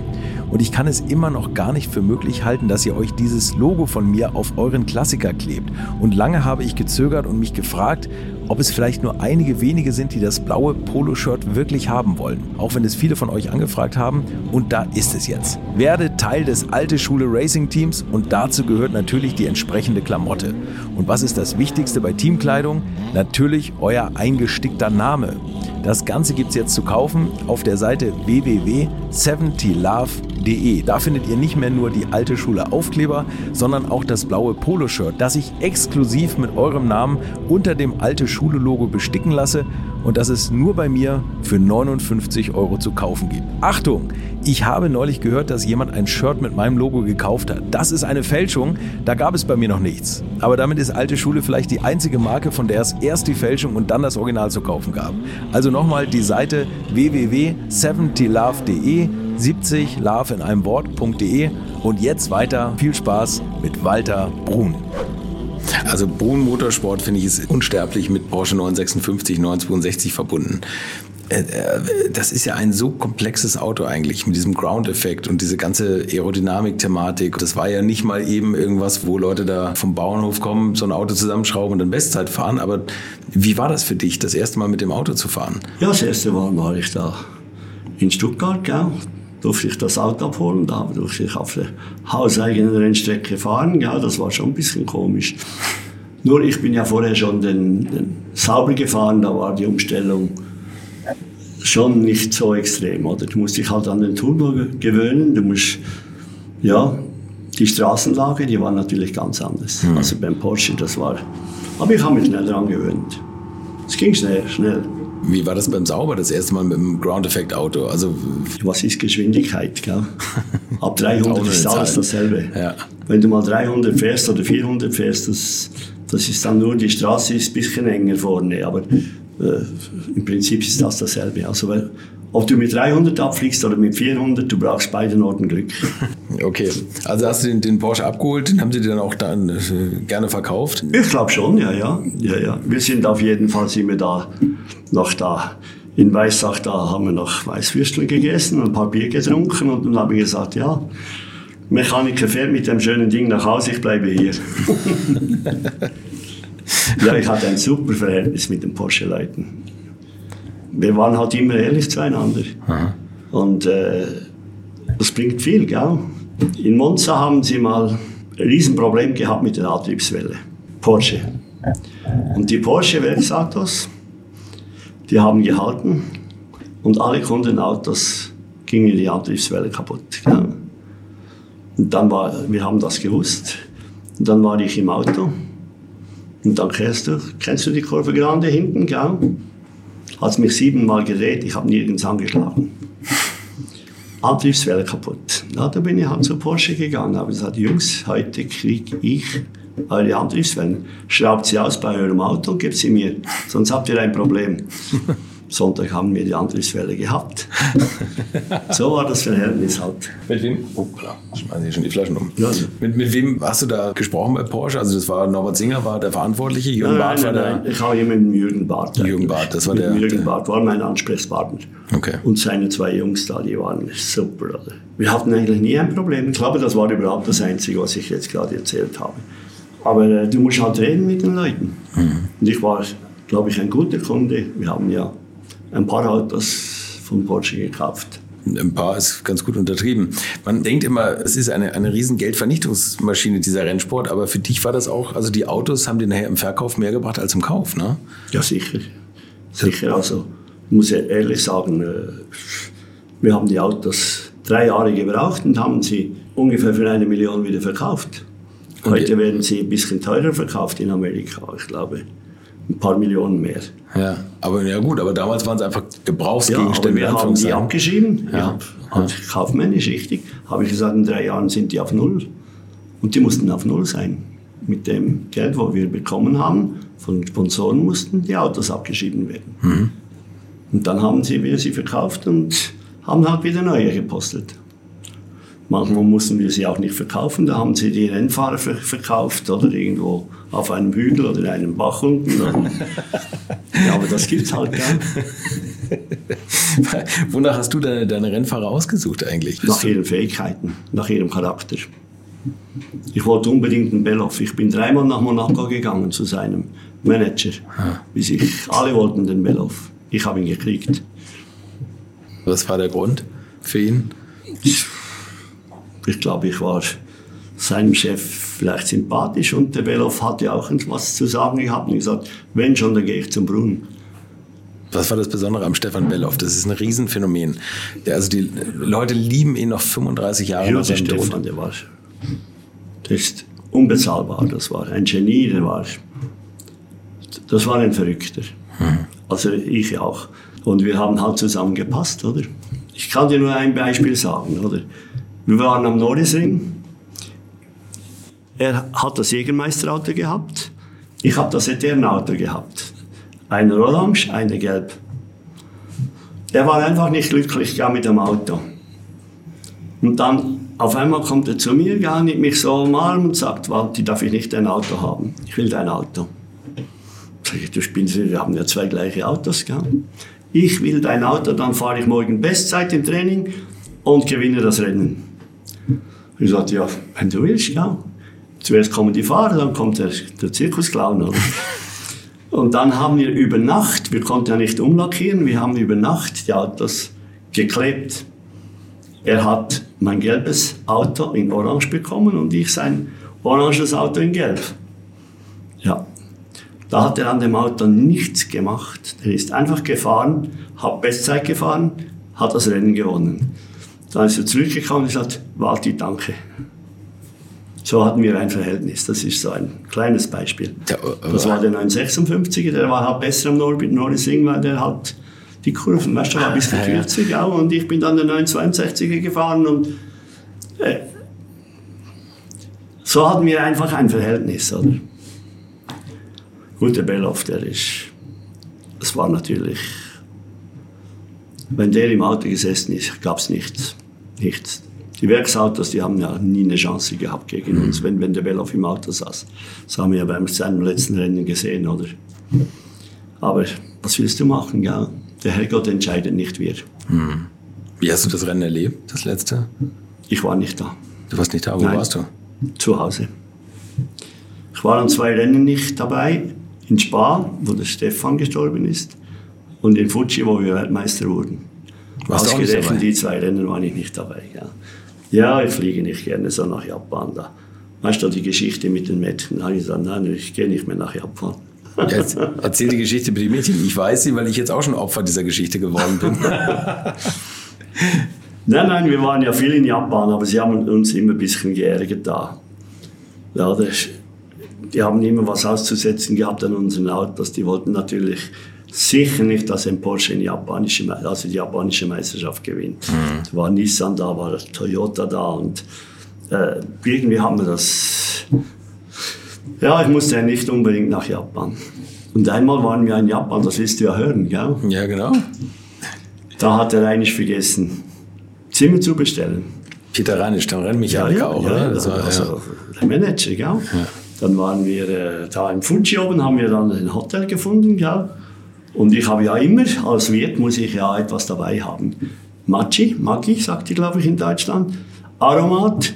Und ich kann es immer noch gar nicht für möglich halten, dass ihr euch dieses Logo von mir auf euren Klassiker klebt. Und lange habe ich gezögert und mich gefragt, ob es vielleicht nur einige wenige sind, die das blaue Poloshirt wirklich haben wollen. Auch wenn es viele von euch angefragt haben. Und da ist es jetzt. Werde Teil des Alte Schule Racing Teams und dazu gehört natürlich die entsprechende Klamotte. Und was ist das Wichtigste bei Teamkleidung? Natürlich euer eingestickter Name. Das Ganze gibt es jetzt zu kaufen auf der Seite www.70love.de. Da findet ihr nicht mehr nur die alte Schule Aufkleber, sondern auch das blaue Poloshirt, das ich exklusiv mit eurem Namen unter dem alte Schule Logo besticken lasse und das es nur bei mir für 59 Euro zu kaufen gibt. Achtung! Ich habe neulich gehört, dass jemand ein Shirt mit meinem Logo gekauft hat. Das ist eine Fälschung, da gab es bei mir noch nichts. Aber damit ist Alte Schule vielleicht die einzige Marke, von der es erst die Fälschung und dann das Original zu kaufen gab. Also nochmal die Seite www.70love.de 70 love in einem Wort.de und jetzt weiter viel Spaß mit Walter Brun. Also Bohn Motorsport finde ich ist unsterblich mit Porsche 956, 962 verbunden. Äh, äh, das ist ja ein so komplexes Auto eigentlich mit diesem Ground-Effekt und diese ganze Aerodynamik-Thematik. Das war ja nicht mal eben irgendwas, wo Leute da vom Bauernhof kommen, so ein Auto zusammenschrauben und dann Bestzeit fahren. Aber wie war das für dich, das erste Mal mit dem Auto zu fahren? Ja, das erste Mal war ich da in Stuttgart, gell? Durfte ich das Auto abholen, da durfte ich auf der hauseigenen Rennstrecke fahren. Ja, das war schon ein bisschen komisch. Nur ich bin ja vorher schon den, den Sauber gefahren, da war die Umstellung schon nicht so extrem. Oder? Du musst dich halt an den Turbo gewöhnen. Du musst, ja, die Straßenlage, die war natürlich ganz anders. Mhm. Also beim Porsche, das war. Aber ich habe mich schnell daran gewöhnt. Es ging schnell, schnell. Wie war das beim Sauber, das erste Mal mit dem Ground Effect Auto? Also Was ist Geschwindigkeit? Gell? Ab 300 ist alles dasselbe. Ja. Wenn du mal 300 fährst oder 400 fährst, das, das ist dann nur, die Straße ist ein bisschen enger vorne. Aber äh, im Prinzip ist das dasselbe. Also, ob du mit 300 abfliegst oder mit 400, du brauchst beiden Orten Glück. Okay, also hast du den, den Porsche abgeholt, den haben sie dir dann auch dann äh, gerne verkauft? Ich glaube schon, ja, ja, ja, ja. Wir sind auf jeden Fall sind wir da noch da. In Weissach, da haben wir noch Weißwürstel gegessen und ein paar Bier getrunken und dann habe ich gesagt, ja, Mechaniker fährt mit dem schönen Ding nach Hause, ich bleibe hier. ja, ich hatte ein super Verhältnis mit den Porsche-Leuten. Wir waren halt immer ehrlich zueinander. Aha. Und äh, das bringt viel, gell? In Monza haben sie mal ein Riesenproblem gehabt mit der Antriebswelle. Porsche. Und die Porsche-Werksautos, die haben gehalten und alle Kundenautos gingen die Antriebswelle kaputt. Gell? Und dann war, wir haben das gewusst. Und dann war ich im Auto und dann kennst du, kennst du die Kurve Grande hinten, gell? Hat mich siebenmal gedreht, ich habe nirgends angeschlagen. Antriebswelle kaputt. Na, da bin ich halt zu Porsche gegangen, habe gesagt, Jungs, heute kriege ich eure Antriebswellen. Schraubt sie aus bei eurem Auto und gebt sie mir, sonst habt ihr ein Problem. Sonntag haben wir die Antriebswelle gehabt. so war das Verhältnis halt. Mit wem? Oh klar, schmeißen Sie schon die Flaschen um. Ja. Mit, mit wem hast du da gesprochen bei Porsche? Also das war Norbert Singer, war der Verantwortliche, Jürgen nein, Barth nein, war nein, der... Ich habe hier mit Jürgen Barth. Jürgen Barth, das war mit der... Jürgen Barth war mein Ansprechpartner. Okay. Und seine zwei Jungs da, die waren super. Oder? Wir hatten eigentlich nie ein Problem. Ich glaube, das war überhaupt das Einzige, was ich jetzt gerade erzählt habe. Aber äh, du musst halt reden mit den Leuten. Mhm. Und ich war, glaube ich, ein guter Kunde. Wir haben ja ein paar Autos von Porsche gekauft. Ein paar ist ganz gut untertrieben. Man denkt immer, es ist eine, eine riesen Geldvernichtungsmaschine, dieser Rennsport, aber für dich war das auch, also die Autos haben dir nachher im Verkauf mehr gebracht als im Kauf, ne? Ja, sicher. Sicher, also ich muss ehrlich sagen, äh, wir haben die Autos drei Jahre gebraucht und haben sie ungefähr für eine Million wieder verkauft. Heute werden sie ein bisschen teurer verkauft in Amerika, ich glaube ein paar Millionen mehr. Ja, aber ja gut, aber damals waren es einfach Gebrauchsgegenstände. Ja, wir haben die abgeschrieben, ja. ja. Also kaufmännisch richtig, habe ich gesagt, in drei Jahren sind die auf Null. Und die mussten auf Null sein. Mit dem Geld, was wir bekommen haben, von Sponsoren mussten die Autos abgeschrieben werden. Mhm. Und dann haben sie wir sie verkauft und haben halt wieder neue gepostet. Manchmal mussten wir sie auch nicht verkaufen, da haben sie die Rennfahrer verkauft oder irgendwo auf einem Hügel oder in einem Bach unten. ja, aber das gibt es halt gern. Wonach hast du deine, deine Rennfahrer ausgesucht eigentlich? Nach ihren Fähigkeiten, nach ihrem Charakter. Ich wollte unbedingt einen Belloff. Ich bin dreimal nach Monaco gegangen zu seinem Manager. Ah. Bis ich, alle wollten den Belloff. Ich habe ihn gekriegt. Was war der Grund für ihn? Ich glaube, ich war seinem Chef vielleicht sympathisch und der Belloff hatte auch etwas zu sagen gehabt und gesagt, wenn schon, dann gehe ich zum Brunnen. Was war das Besondere am Stefan Belloff? Das ist ein Riesenphänomen. Der, also die Leute lieben ihn noch 35 Jahre ja, seinem Stefan. Der war, der ist unbezahlbar. Das war ein Genie. Der war, das war ein Verrückter. Mhm. Also ich auch. Und wir haben halt zusammen gepasst, oder? Ich kann dir nur ein Beispiel sagen, oder? Wir waren am Norrisring. Er hat das Jägermeisterauto gehabt. Ich habe das Eternauto gehabt. Eine orange, eine gelb. Er war einfach nicht glücklich mit dem Auto. Und dann auf einmal kommt er zu mir, gar nicht mich so umarmen und sagt, Walti, darf ich nicht dein Auto haben? Ich will dein Auto. Sag ich, du spinnst, wir haben ja zwei gleiche Autos. Gell? Ich will dein Auto, dann fahre ich morgen Bestzeit im Training und gewinne das Rennen. Ich sagte, ja, wenn du willst, ja. Zuerst kommen die Fahrer, dann kommt der, der Zirkusclown. Oder? Und dann haben wir über Nacht, wir konnten ja nicht umlackieren, wir haben über Nacht die Autos geklebt. Er hat mein gelbes Auto in Orange bekommen und ich sein oranges Auto in Gelb. Ja. Da hat er an dem Auto nichts gemacht. Er ist einfach gefahren, hat Bestzeit gefahren, hat das Rennen gewonnen. Dann ist er zurückgekommen und gesagt, Walti, danke. So hatten wir ein Verhältnis. Das ist so ein kleines Beispiel. Das war der 956er, der war halt besser am Norbit Norrising, weil der hat die Kurven, weißt du, war bis 40 auch und ich bin dann der 962er gefahren und äh, so hatten wir einfach ein Verhältnis, oder? Gut, der Belloff, der ist, das war natürlich, wenn der im Auto gesessen ist, gab es nichts, nichts. Die Werksautos, die haben ja nie eine Chance gehabt gegen uns, mhm. wenn, wenn der Belloff im Auto saß. Das haben wir ja beim seinem letzten Rennen gesehen, oder? Aber was willst du machen, ja? Der Herrgott entscheidet nicht wir. Hm. Wie hast du das Rennen erlebt, das letzte? Ich war nicht da. Du warst nicht da, wo Nein, warst du? Zu Hause. Ich war an zwei Rennen nicht dabei. In Spa, wo der Stefan gestorben ist, und in Fuji, wo wir Weltmeister wurden. Warst Ausgerechnet die zwei Rennen war ich nicht dabei. Ja. Ja, ich fliege nicht gerne so nach Japan. Da. Weißt du, die Geschichte mit den Mädchen? Da habe ich gesagt, nein, ich gehe nicht mehr nach Japan. Jetzt erzähl die Geschichte mit den Mädchen. Ich weiß sie, weil ich jetzt auch schon Opfer dieser Geschichte geworden bin. nein, nein, wir waren ja viel in Japan, aber sie haben uns immer ein bisschen geärgert da. Ja, das, die haben immer was auszusetzen gehabt an unseren Autos. Die wollten natürlich sicher nicht, dass ein Porsche in japanische, also die japanische Meisterschaft gewinnt. Mhm. Es war Nissan da, war Toyota da und äh, irgendwie haben wir das ja, ich musste ja nicht unbedingt nach Japan. Und einmal waren wir in Japan, das willst du ja hören, gell? Ja, genau. Da hat er eigentlich vergessen, Zimmer zu bestellen. Peter Reinisch, der Rennmechaniker ja, ja, auch, ja, oder? Das war, also ja. der Manager, gell? Dann waren wir äh, da im Fuji oben, haben wir dann ein Hotel gefunden, gell? Und ich habe ja immer, als Wirt muss ich ja etwas dabei haben. Machi, Maggi, sagt ihr, glaube ich, in Deutschland. Aromat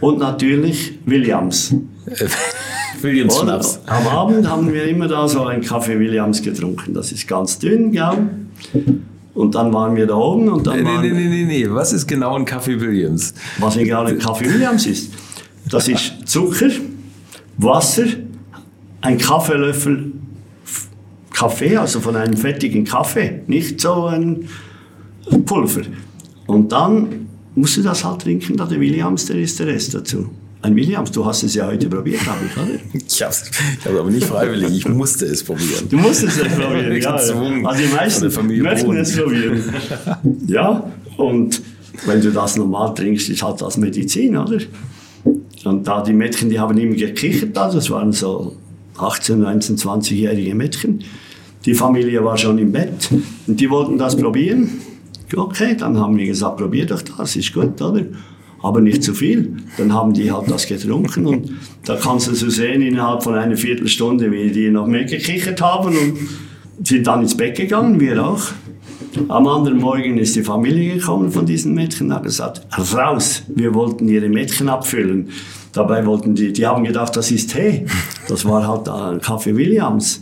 und natürlich Williams. Williams Schnaps. Am Abend haben wir immer da so einen Kaffee Williams getrunken. Das ist ganz dünn, gell? Und dann waren wir da oben und dann. Nee, nee, nee, nee, nee. Was ist genau ein Kaffee Williams? Was genau ein Kaffee Williams ist? Das ist Zucker, Wasser, ein Kaffeelöffel Kaffee, also von einem fettigen Kaffee, nicht so ein Pulver. Und dann musst du das halt trinken, da der Williams, der ist der Rest dazu. Ein Williams, du hast es ja heute probiert, habe ich, oder? Ich habe es aber nicht freiwillig, ich musste es probieren. Du musstest es probieren, ja. Also die meisten möchten es probieren. Ja, und wenn du das normal trinkst, ist halt das Medizin, oder? Und da die Mädchen, die haben immer gekichert, also das waren so 18, 19, 20-jährige Mädchen. Die Familie war schon im Bett und die wollten das probieren. Okay, dann haben wir gesagt, probier doch das, ist gut, oder? aber nicht zu viel. Dann haben die halt das getrunken und da kannst du so sehen, innerhalb von einer Viertelstunde, wie die noch mehr gekichert haben und sind dann ins Bett gegangen, wir auch. Am anderen Morgen ist die Familie gekommen von diesen Mädchen und hat gesagt, raus, wir wollten ihre Mädchen abfüllen. Dabei wollten die, die haben gedacht, das ist Tee. Das war halt ein Kaffee Williams.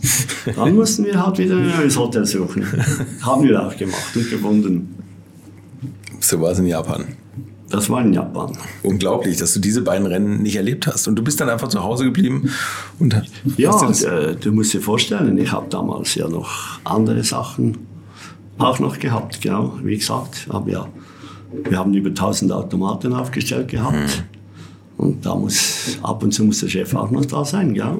Dann mussten wir halt wieder ein neues Hotel suchen. Haben wir auch gemacht und gefunden. So war es in Japan. Das war in Japan. Unglaublich, dass du diese beiden Rennen nicht erlebt hast. Und du bist dann einfach zu Hause geblieben. Und ja, und, äh, du musst dir vorstellen, ich habe damals ja noch andere Sachen auch noch gehabt. Genau, wie gesagt, hab ja, wir haben über 1000 Automaten aufgestellt gehabt. Hm. Und da muss, ab und zu muss der Chef auch noch da sein. Gell?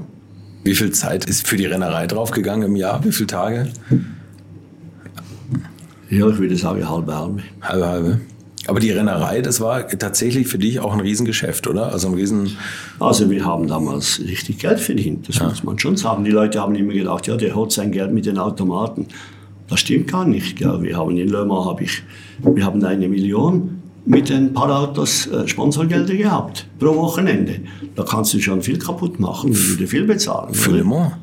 Wie viel Zeit ist für die Rennerei draufgegangen im Jahr? Wie viele Tage? Ja, ich würde sagen halbe halbe. Halbe halbe. Aber die Rennerei, das war tatsächlich für dich auch ein Riesengeschäft, oder? Also ein Riesen. Also wir haben damals richtig Geld verdient, das ja. muss man schon sagen. Die Leute haben immer gedacht, ja, der hat sein Geld mit den Automaten. Das stimmt gar nicht. Gell? Wir haben in Le Mans, hab ich, wir haben eine Million mit ein paar Autos äh, Sponsorgelder gehabt, pro Wochenende. Da kannst du schon viel kaputt machen, wenn du viel bezahlen. Für? Le Mans?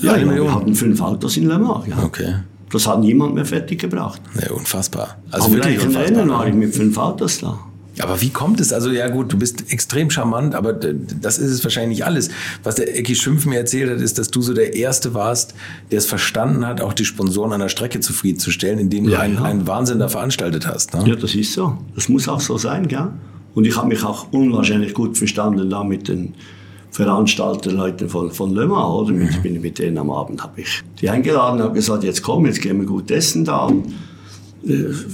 Ja, ja, wir hatten fünf Autos in Le Mans. Ja. Okay. Das hat niemand mehr fertig gebracht. Ja, unfassbar. Also Am wirklich gleichen unfassbar. Rennen war ich mit fünf Autos da. Aber wie kommt es? Also ja gut, du bist extrem charmant, aber das ist es wahrscheinlich nicht alles. Was der Ecki Schimpf mir erzählt hat, ist, dass du so der Erste warst, der es verstanden hat, auch die Sponsoren an der Strecke zufriedenzustellen, indem du Ja, einen, ja. einen Wahnsinn da veranstaltet hast. Ne? Ja, das ist so. Das muss auch so sein, gell? Und ich habe mich auch unwahrscheinlich gut verstanden da mit den Veranstalterleuten von, von Le Mans, oder? Mhm. bin mit denen am Abend, habe ich die eingeladen, habe gesagt, jetzt komm, jetzt gehen wir gut essen da. Und,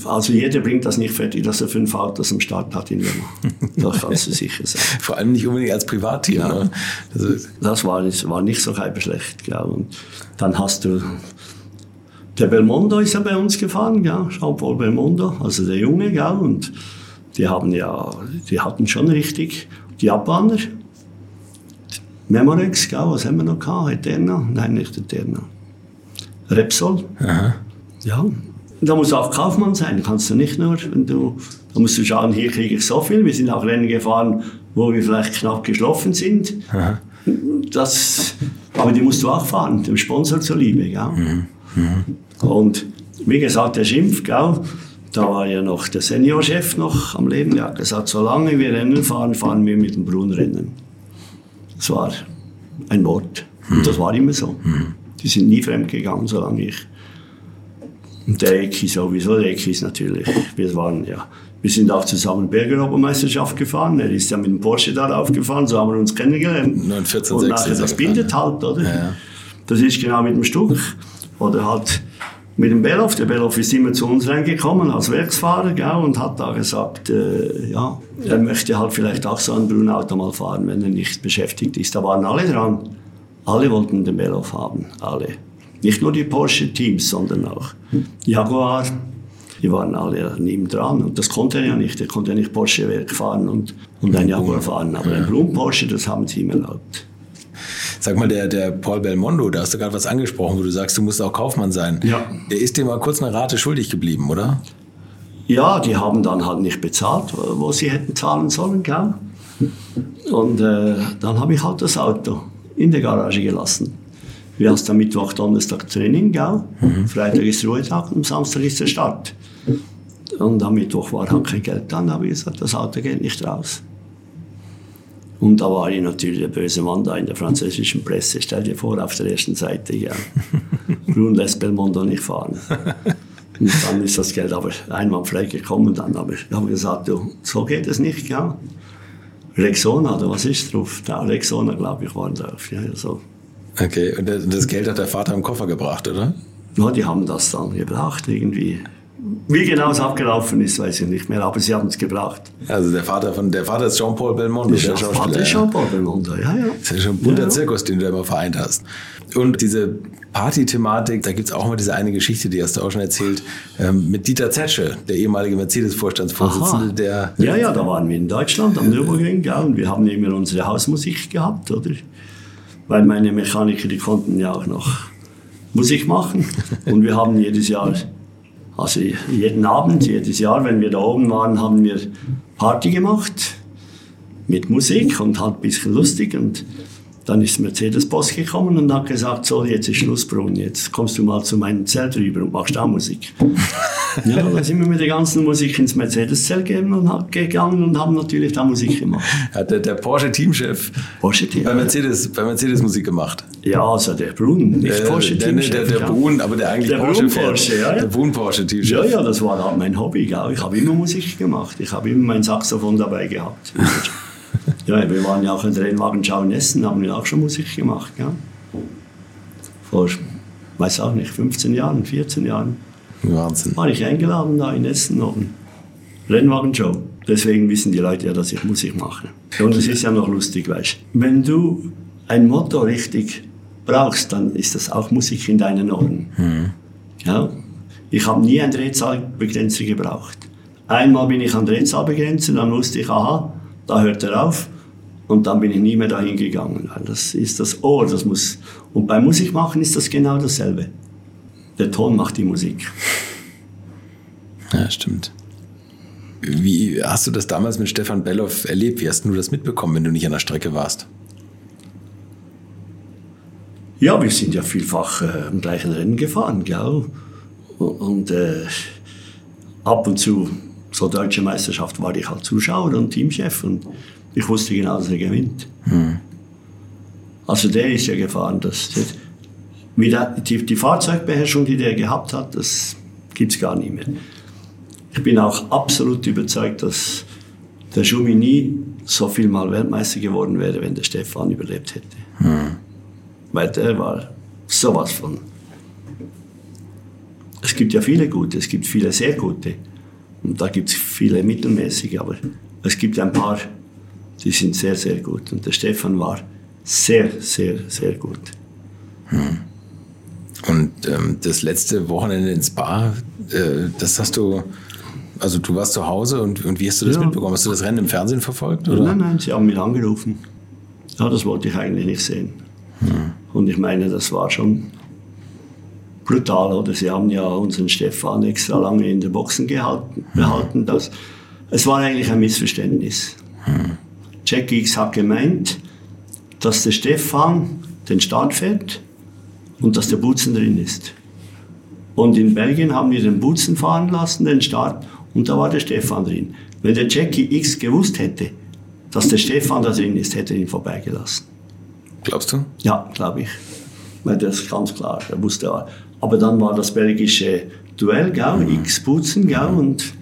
also jeder bringt das nicht fertig, dass er fünf Autos am Start hat in Mans. Das kannst du sicher sein. Vor allem nicht unbedingt als Privatteam. Ja. Ne? Das war, das war nicht so halb schlecht. Gell? Und dann hast du. Der Belmondo ist ja bei uns gefahren, gell? Jean-Paul Belmondo, also der Junge, gell? Und die haben ja, die hatten schon richtig die Japaner. Memorex, gell? was haben wir noch gehabt? Eterna? Nein, nicht Eterna. Repsol. Ja. Da muss auch Kaufmann sein, kannst du nicht nur, wenn du, da musst du schauen, hier kriege ich so viel. Wir sind auch Rennen gefahren, wo wir vielleicht knapp geschlafen sind. Das, aber die musst du auch fahren, dem Sponsor zuliebe. Gell? Und wie gesagt, der Schimpf, gell, da war ja noch der Seniorchef noch am Leben, der hat gesagt, solange wir Rennen fahren, fahren wir mit dem Brunrennen. Das war ein Wort. Und das war immer so. Die sind nie fremd gegangen, solange ich. Und der Ecki sowieso, der Ecki ist natürlich, wir waren ja, wir sind auch zusammen Bergerobermeisterschaft gefahren, er ist ja mit dem Porsche da aufgefahren, so haben wir uns kennengelernt. 914, Und 6 nachher, er das gefahren, bindet halt, oder? Ja, ja. Das ist genau mit dem Stuck. Oder halt mit dem Bellof. Der Bellof ist immer zu uns reingekommen als Werksfahrer gell, und hat da gesagt, äh, ja, er möchte halt vielleicht auch so ein Brunauto mal fahren, wenn er nicht beschäftigt ist. Da waren alle dran. Alle wollten den Bellof haben, alle. Nicht nur die Porsche-Teams, sondern auch Jaguar. Die waren alle neben dran. Und das konnte er ja nicht. Er konnte ja nicht Porsche-Werk fahren und, und ein Jaguar fahren. Aber ein Brun-Porsche, das haben sie ihm erlaubt. Sag mal, der, der Paul Belmondo, da hast du gerade was angesprochen, wo du sagst, du musst auch Kaufmann sein. Ja. Der ist dir mal kurz eine Rate schuldig geblieben, oder? Ja, die haben dann halt nicht bezahlt, wo sie hätten zahlen sollen, gell? Und äh, dann habe ich halt das Auto in der Garage gelassen. Wir haben am Mittwoch, Donnerstag Training, gell? Freitag ist Ruhetag und am Samstag ist der Start. Und am Mittwoch war halt kein Geld da, dann habe ich gesagt, das Auto geht nicht raus. Und da war ich natürlich der böse Mann da in der französischen Presse. Stell dir vor, auf der ersten Seite, ja. Brun lässt Belmondo nicht fahren. Und dann ist das Geld aber einwandfrei gekommen. Dann habe ich habe gesagt, du, so geht es nicht, ja. Rexona, oder was ist drauf? Da, Rexona, glaube ich, war drauf. Ja, so. Okay, und das- Geld hat der Vater im Koffer gebracht, oder? ja, die haben das dann gebraucht irgendwie. Wie genau es abgelaufen ist, weiß ich nicht mehr, aber sie haben es gebraucht. Also der Vater von der Vater ist Jean-Paul Belmondo, der Schauspieler. war ja. Jean-Paul Belmondo, ja, ja. Das ist ja schon ein bunter Ja, ja. Zirkus, den du da immer vereint hast. Und diese Party-Thematik, da gibt's auch mal diese eine Geschichte, die hast du auch schon erzählt, ähm, mit Dieter Zetsche, der ehemalige Mercedes-Vorstandsvorsitzende, der Ja, ja, da waren wir in Deutschland am Nürburgring, ja, und wir haben immer unsere Hausmusik gehabt, oder? Weil meine Mechaniker, die konnten ja auch noch Musik machen. Und wir haben jedes Jahr, also jeden Abend, jedes Jahr, wenn wir da oben waren, haben wir Party gemacht mit Musik und halt ein bisschen lustig. Und dann ist Mercedes-Boss gekommen und hat gesagt, so, jetzt ist Schluss, Brun, jetzt kommst du mal zu meinem Zelt rüber und machst auch Musik. Ja, dann sind wir mit der ganzen Musik ins Mercedes-Zelt gegangen und, hat- gegangen und haben natürlich da Musik gemacht. hat der, der Porsche-Teamchef Porsche bei Mercedes, bei Mercedes Musik gemacht. Ja, also der Brun, nicht Äh, Porsche der, der, der, der. Brun, aber der eigentlich Der Porsche Brun. Porsche, ja, ja. Der Brun Porsche-Teamchef. Ja, ja, das war halt mein Hobby. Gell? Ich habe immer Musik gemacht. Ich habe immer mein Saxophon dabei gehabt. ja, wir waren ja auch in der Rennwagenschau in Essen, haben wir auch schon Musik gemacht. Gell? Vor, weiß auch nicht, 15 Jahren, 14 Jahren Wahnsinn. war ich eingeladen da in Essen oben. Rennwagenshow. Deswegen wissen die Leute ja, dass ich Musik mache. Und es ist ja noch lustig, weißt du. Wenn du ein Motto richtig brauchst, dann ist das auch Musik in deinen Ohren. Ja? Ich habe nie einen Drehzahlbegrenzer gebraucht. Einmal bin ich an Drehzahlbegrenzer, dann wusste ich, aha, da hört er auf. Und dann bin ich nie mehr dahin gegangen. Das ist das Ohr, das muss. Und beim Musikmachen ist das genau dasselbe. Der Ton macht die Musik. Ja, stimmt. Wie hast du das damals mit Stefan Belloff erlebt? Wie hast du das mitbekommen, wenn du nicht an der Strecke warst? Ja, wir sind ja vielfach äh, im gleichen Rennen gefahren, gell? Und äh, ab und zu, so deutsche Meisterschaft, war ich halt Zuschauer und Teamchef und ich wusste genau, dass er gewinnt. Hm. Also der ist ja gefahren. Das, das die, die Fahrzeugbeherrschung, die der gehabt hat, das gibt es gar nicht mehr. Ich bin auch absolut überzeugt, dass der Schumi nie so viel mal Weltmeister geworden wäre, wenn der Stefan überlebt hätte. Hm. Weil der war sowas von. Es gibt ja viele gute, es gibt viele sehr gute. Und da gibt es viele mittelmäßige, aber es gibt ein paar, die sind sehr, sehr gut. Und der Stefan war sehr, sehr, sehr gut. Hm. Und ähm, das letzte Wochenende ins Spa, äh, das hast du, also du warst zu Hause und, und wie hast du das ja. mitbekommen? Hast du das Rennen im Fernsehen verfolgt? Oder? Nein, nein, sie haben mich angerufen. Ja, das wollte ich eigentlich nicht sehen. Hm. Und ich meine, das war schon brutal, oder? Sie haben ja unseren Stefan extra lange in der Boxen gehalten, behalten. Das, es war eigentlich ein Missverständnis. Hm. Jack X hat gemeint, dass der Stefan den Start fährt und dass der Butzen drin ist. Und in Belgien haben wir den Butzen fahren lassen, den Start, und da war der Stefan drin. Wenn der Jackie X gewusst hätte, dass der Stefan da drin ist, hätte er ihn vorbeigelassen. Glaubst du? Ja, glaube ich. Weil das ist ganz klar. Er wusste, aber dann war das belgische Duell, gell, mhm. X Butzen, gell, und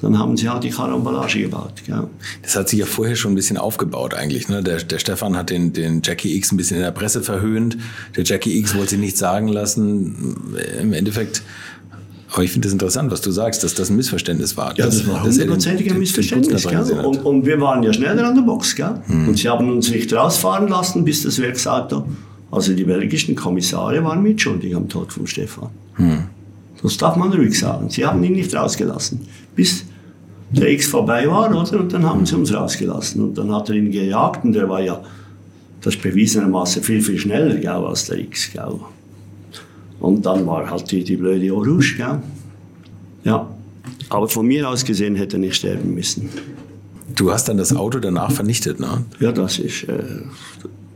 dann haben sie halt die Karambolage gebaut. Gell. Das hat sich ja vorher schon ein bisschen aufgebaut eigentlich. Ne? Der, der Stefan hat den, den Jackie X ein bisschen in der Presse verhöhnt. Der Jackie X wollte sich nichts sagen lassen. Im Endeffekt aber ich finde das interessant, was du sagst, dass das ein Missverständnis war. Ja, das war hundertprozentig ein Missverständnis. Und, und, wir waren ja schneller an der Box. Gell? Hm. Und sie haben uns nicht rausfahren lassen, bis das Werksauto. Also die belgischen Kommissare waren mitschuldig am Tod von Stefan. Hm. Das darf man ruhig sagen. Sie haben ihn nicht rausgelassen. Bis der X vorbei war, oder? Und dann haben sie uns rausgelassen. Und dann hat er ihn gejagt und der war ja, das bewiesenermaßen viel, viel schneller, gell, als der X, gell. Und dann war halt die, die blöde Orange, gell. Ja. Aber von mir aus gesehen hätte er nicht sterben müssen. Du hast dann das Auto danach vernichtet, ne? Ja, das ist, äh,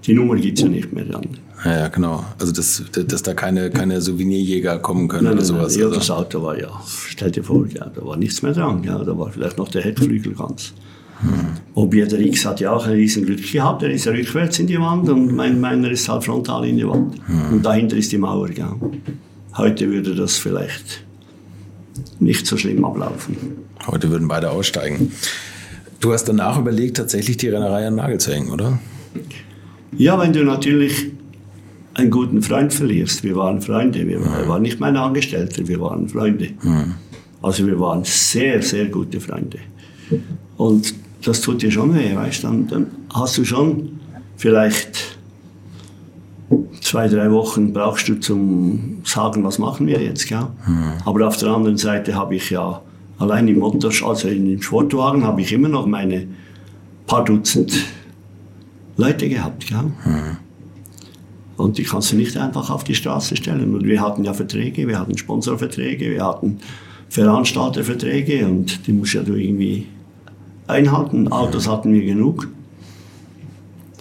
die Nummer gibt es ja nicht mehr dann. Ja, ja, genau. Also, dass, dass da keine, keine Souvenirjäger kommen können nein, oder sowas. Nein, ja, also. das Auto war ja, stell dir vor, ja, da war nichts mehr dran. Ja, da war vielleicht noch der Heckflügel ganz. Hm. Wobei der X hat ja auch ein Riesenglück gehabt. Er ist ja rückwärts in die Wand und mein, meiner ist halt frontal in die Wand. Hm. Und dahinter ist die Mauer. Gell. Heute würde das vielleicht nicht so schlimm ablaufen. Heute würden beide aussteigen. Du hast danach überlegt, tatsächlich die Rennerei an Nagel zu hängen, oder? Ja, wenn du natürlich einen guten Freund verlierst. Wir waren Freunde, wir mhm. waren nicht meine Angestellte, wir waren Freunde. Also wir waren sehr, sehr gute Freunde. Und das tut dir schon weh, weißt dann, dann hast du schon vielleicht zwei, drei Wochen brauchst du zum sagen, was machen wir jetzt, gell? Mhm. Aber auf der anderen Seite habe ich ja allein im Motor, also im Sportwagen habe ich immer noch meine paar Dutzend Leute gehabt, gell? Mhm. Und die kannst du nicht einfach auf die Straße stellen. Und wir hatten ja Verträge, wir hatten Sponsorverträge, wir hatten Veranstalterverträge und die musst ja du irgendwie einhalten. Autos hatten wir genug.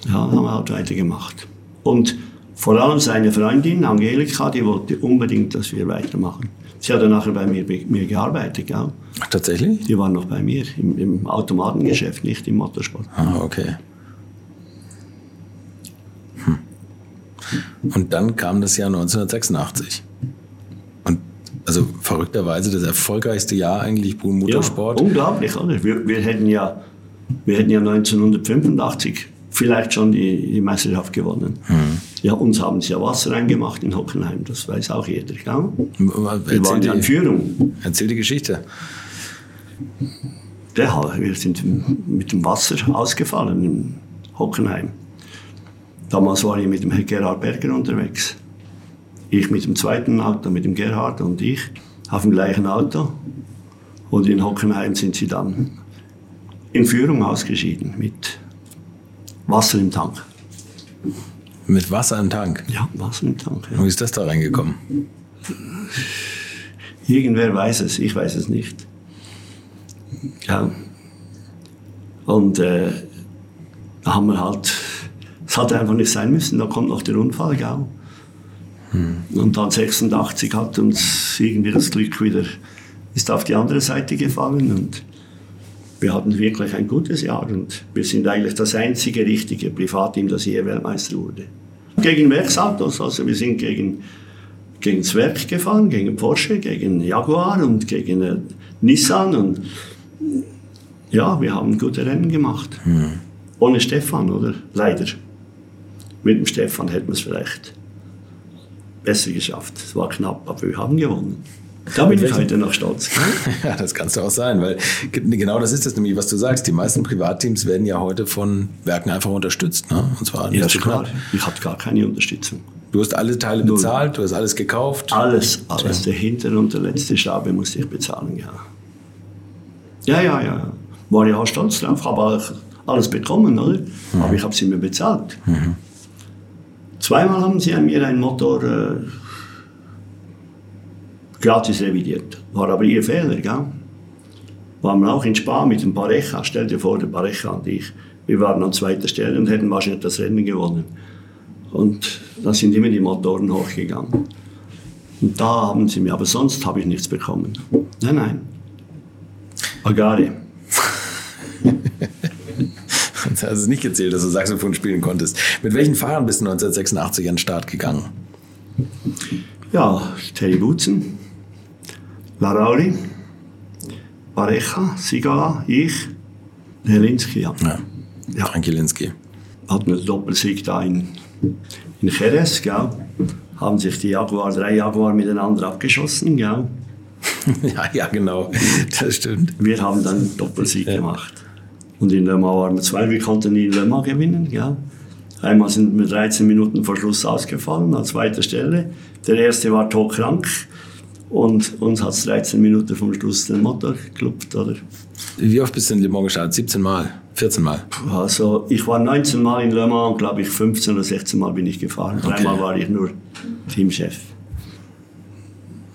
Ja, haben wir halt weitergemacht. Und vor allem seine Freundin Angelika, die wollte unbedingt, dass wir weitermachen. Sie hat dann nachher bei mir, bei mir gearbeitet. Gell? Ach, tatsächlich? Die war noch bei mir im, im Automatengeschäft, nicht im Motorsport. Ah, okay. Und dann kam das Jahr 1986. Und also verrückterweise das erfolgreichste Jahr eigentlich Bull Motorsport. Ja, unglaublich, oder? Wir, wir, hätten ja, wir hätten ja 1985 vielleicht schon die, die Meisterschaft gewonnen. Mhm. Ja, uns haben sie ja Wasser reingemacht in Hockenheim, das weiß auch jeder. Gell? Wir waren ja in Führung. Erzähl die Geschichte. Der, wir sind mit dem Wasser ausgefallen in Hockenheim. Damals war ich mit dem Gerhard Berger unterwegs. Ich mit dem zweiten Auto, mit dem Gerhard und ich auf dem gleichen Auto. Und in Hockenheim sind sie dann in Führung ausgeschieden mit Wasser im Tank. Mit Wasser im Tank? Ja, Wasser im Tank. Ja. Wie ist das da reingekommen? Irgendwer weiß es, ich weiß es nicht. Ja. Und äh, da haben wir halt, hat einfach nicht sein müssen, da kommt noch der Unfall, gell? Hm. Und dann 86 hat uns irgendwie das Glück wieder, ist auf die andere Seite gefallen und wir hatten wirklich ein gutes Jahr und wir sind eigentlich das einzige richtige Privatteam, das je Weltmeister wurde. Gegen Werksautos, also wir sind gegen, gegen das Werk gefahren, gegen Porsche, gegen Jaguar und gegen äh, Nissan und ja, wir haben gute Rennen gemacht. Hm. Ohne Stefan, oder? Leider. Mit dem Stefan hätten wir es vielleicht besser geschafft. Es war knapp, aber wir haben gewonnen. Da bin ich heute noch stolz. ja, das kannst du auch sein, weil genau das ist das nämlich, was du sagst. Die meisten Privatteams werden ja heute von Werken einfach unterstützt. Ne? Und zwar nicht ja, zu klar. Ich hatte gar keine Unterstützung. Du hast alle Teile Null. bezahlt, du hast alles gekauft? Alles, alles. Der hintere und der letzte Schraube musste ich bezahlen, ja. Ja, ja, ja. War ich auch stolz drauf, habe alles bekommen, oder? Mhm. Aber ich habe sie mir bezahlt. Mhm. Zweimal haben sie an mir einen Motor äh, gratis revidiert. War aber ihr Fehler, gell? Waren wir auch in Spa mit dem Parecha. Stell dir vor, der Parecha und ich. Wir waren an zweiter Stelle und hätten wahrscheinlich das Rennen gewonnen. Und da sind immer die Motoren hochgegangen. Und da haben sie mir, aber sonst habe ich nichts bekommen. Nein, nein. Agare. hast du nicht gezählt, dass du Saxophon spielen konntest. Mit welchen Fahrern bist du 1986 an den Start gegangen? Ja, Terry Butzen, Larauli, Parecha, Sigala, ich, Helinski. Ja. ja. ja. Frank Helinski. Hatten einen Doppelsieg da in, in Jerez, gell? haben sich die Jaguar, drei Jaguar miteinander abgeschossen. Gell? ja, ja, genau, das stimmt. Wir haben dann einen Doppelsieg ja. gemacht. Und in Le Mans waren wir zwei, wir konnten nie Le Mans gewinnen. Gell? Einmal sind wir 13 Minuten vor Schluss ausgefallen, an zweiter Stelle. Der erste war todkrank und uns hat es 13 Minuten vom Schluss den Motor geklopft, oder? Wie oft bist du in Le Mans gestartet? 17 Mal? 14 Mal? Also ich war 19 Mal in Le Mans und glaube ich 15 oder 16 Mal bin ich gefahren. Okay. Dreimal war ich nur Teamchef.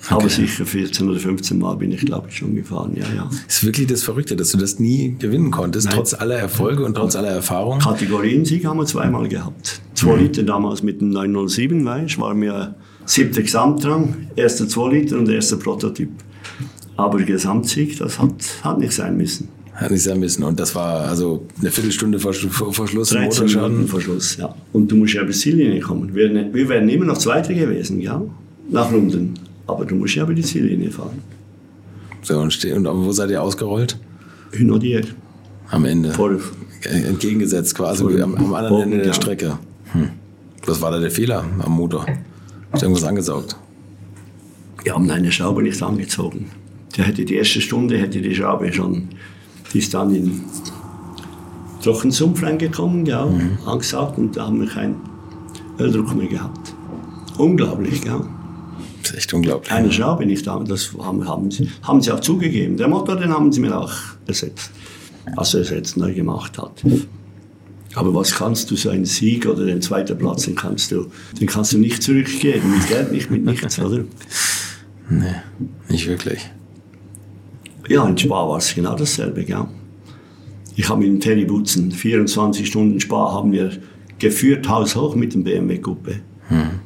Okay. Aber sicher 14 oder 15 Mal bin ich, glaube ich, schon gefahren. Ja, ja. Ist wirklich das Verrückte, dass du das nie gewinnen konntest, Nein. trotz aller Erfolge und trotz aller Erfahrung? Kategoriensieg haben wir zweimal gehabt. Zwei mhm. Liter damals mit dem 907, weißt, war mir siebter Gesamtrang, erster 2 Liter und erster Prototyp. Aber Gesamtsieg, das hat, hat nicht sein müssen. Hat nicht sein müssen. Und das war also eine Viertelstunde vor, vor, vor Schluss. 13 Minuten vor Schluss, ja. Und du musst ja bis Ziellinie kommen. Wir, wir wären immer noch Zweiter gewesen, ja, nach Runden. Aber du musst ja über die Ziellinie fahren. So, und, steh, und wo seid ihr ausgerollt? Hünodier. Am Ende. Vor, Entgegengesetzt quasi am, am, anderen Ende der ja. Strecke. Hm. Was war da der Fehler am Motor? Ist irgendwas angesaugt? Wir haben eine Schraube nicht angezogen. Der hätte die erste Stunde hätte die Schraube schon, die ist dann in Trockensumpf reingekommen, ja, mhm. angesaugt und da haben wir keinen Öldruck mehr gehabt. Unglaublich, ja. Das ist echt unglaublich. Eine Schraube nicht da. Das haben, haben, sie, haben sie auch zugegeben. Der Motor, den haben sie mir auch ersetzt. Also ersetzt, neu gemacht hat. Aber was kannst du, so einen Sieg oder den zweiten Platz, den kannst du, den kannst du nicht zurückgeben. Mit Geld nicht, mit nichts, oder? Nee, nicht wirklich. Ja, in Spa war es genau dasselbe, ja. Ich habe mit dem Terry Butzen 24 Stunden Spa haben wir geführt, Haus hoch mit dem BMW-Gruppe. Hm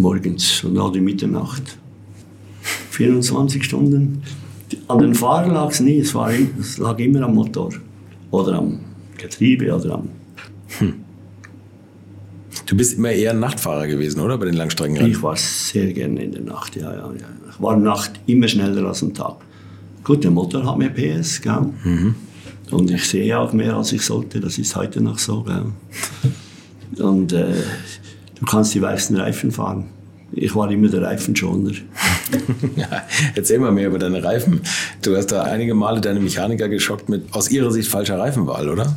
morgens und auch die Mitternacht. 24 Stunden. An den Fahrern lag es nie, es, war, es lag immer am Motor oder am Getriebe oder am. Hm. Du bist immer eher ein Nachtfahrer gewesen, oder? Bei den Langstreckenrennen? Ich war sehr gerne in der Nacht, ja, ja, ja. Ich war Nacht immer schneller als am Tag. Gut, der Motor hat mehr PS, gell? Mhm. Und ich sehe auch mehr, als ich sollte. Das ist heute noch so, gell? Und äh, du kannst die weißen Reifen fahren. Ich war immer der Reifenschoner. Erzähl mal mehr über deine Reifen. Du hast da einige Male deine Mechaniker geschockt mit aus ihrer Sicht falscher Reifenwahl, oder?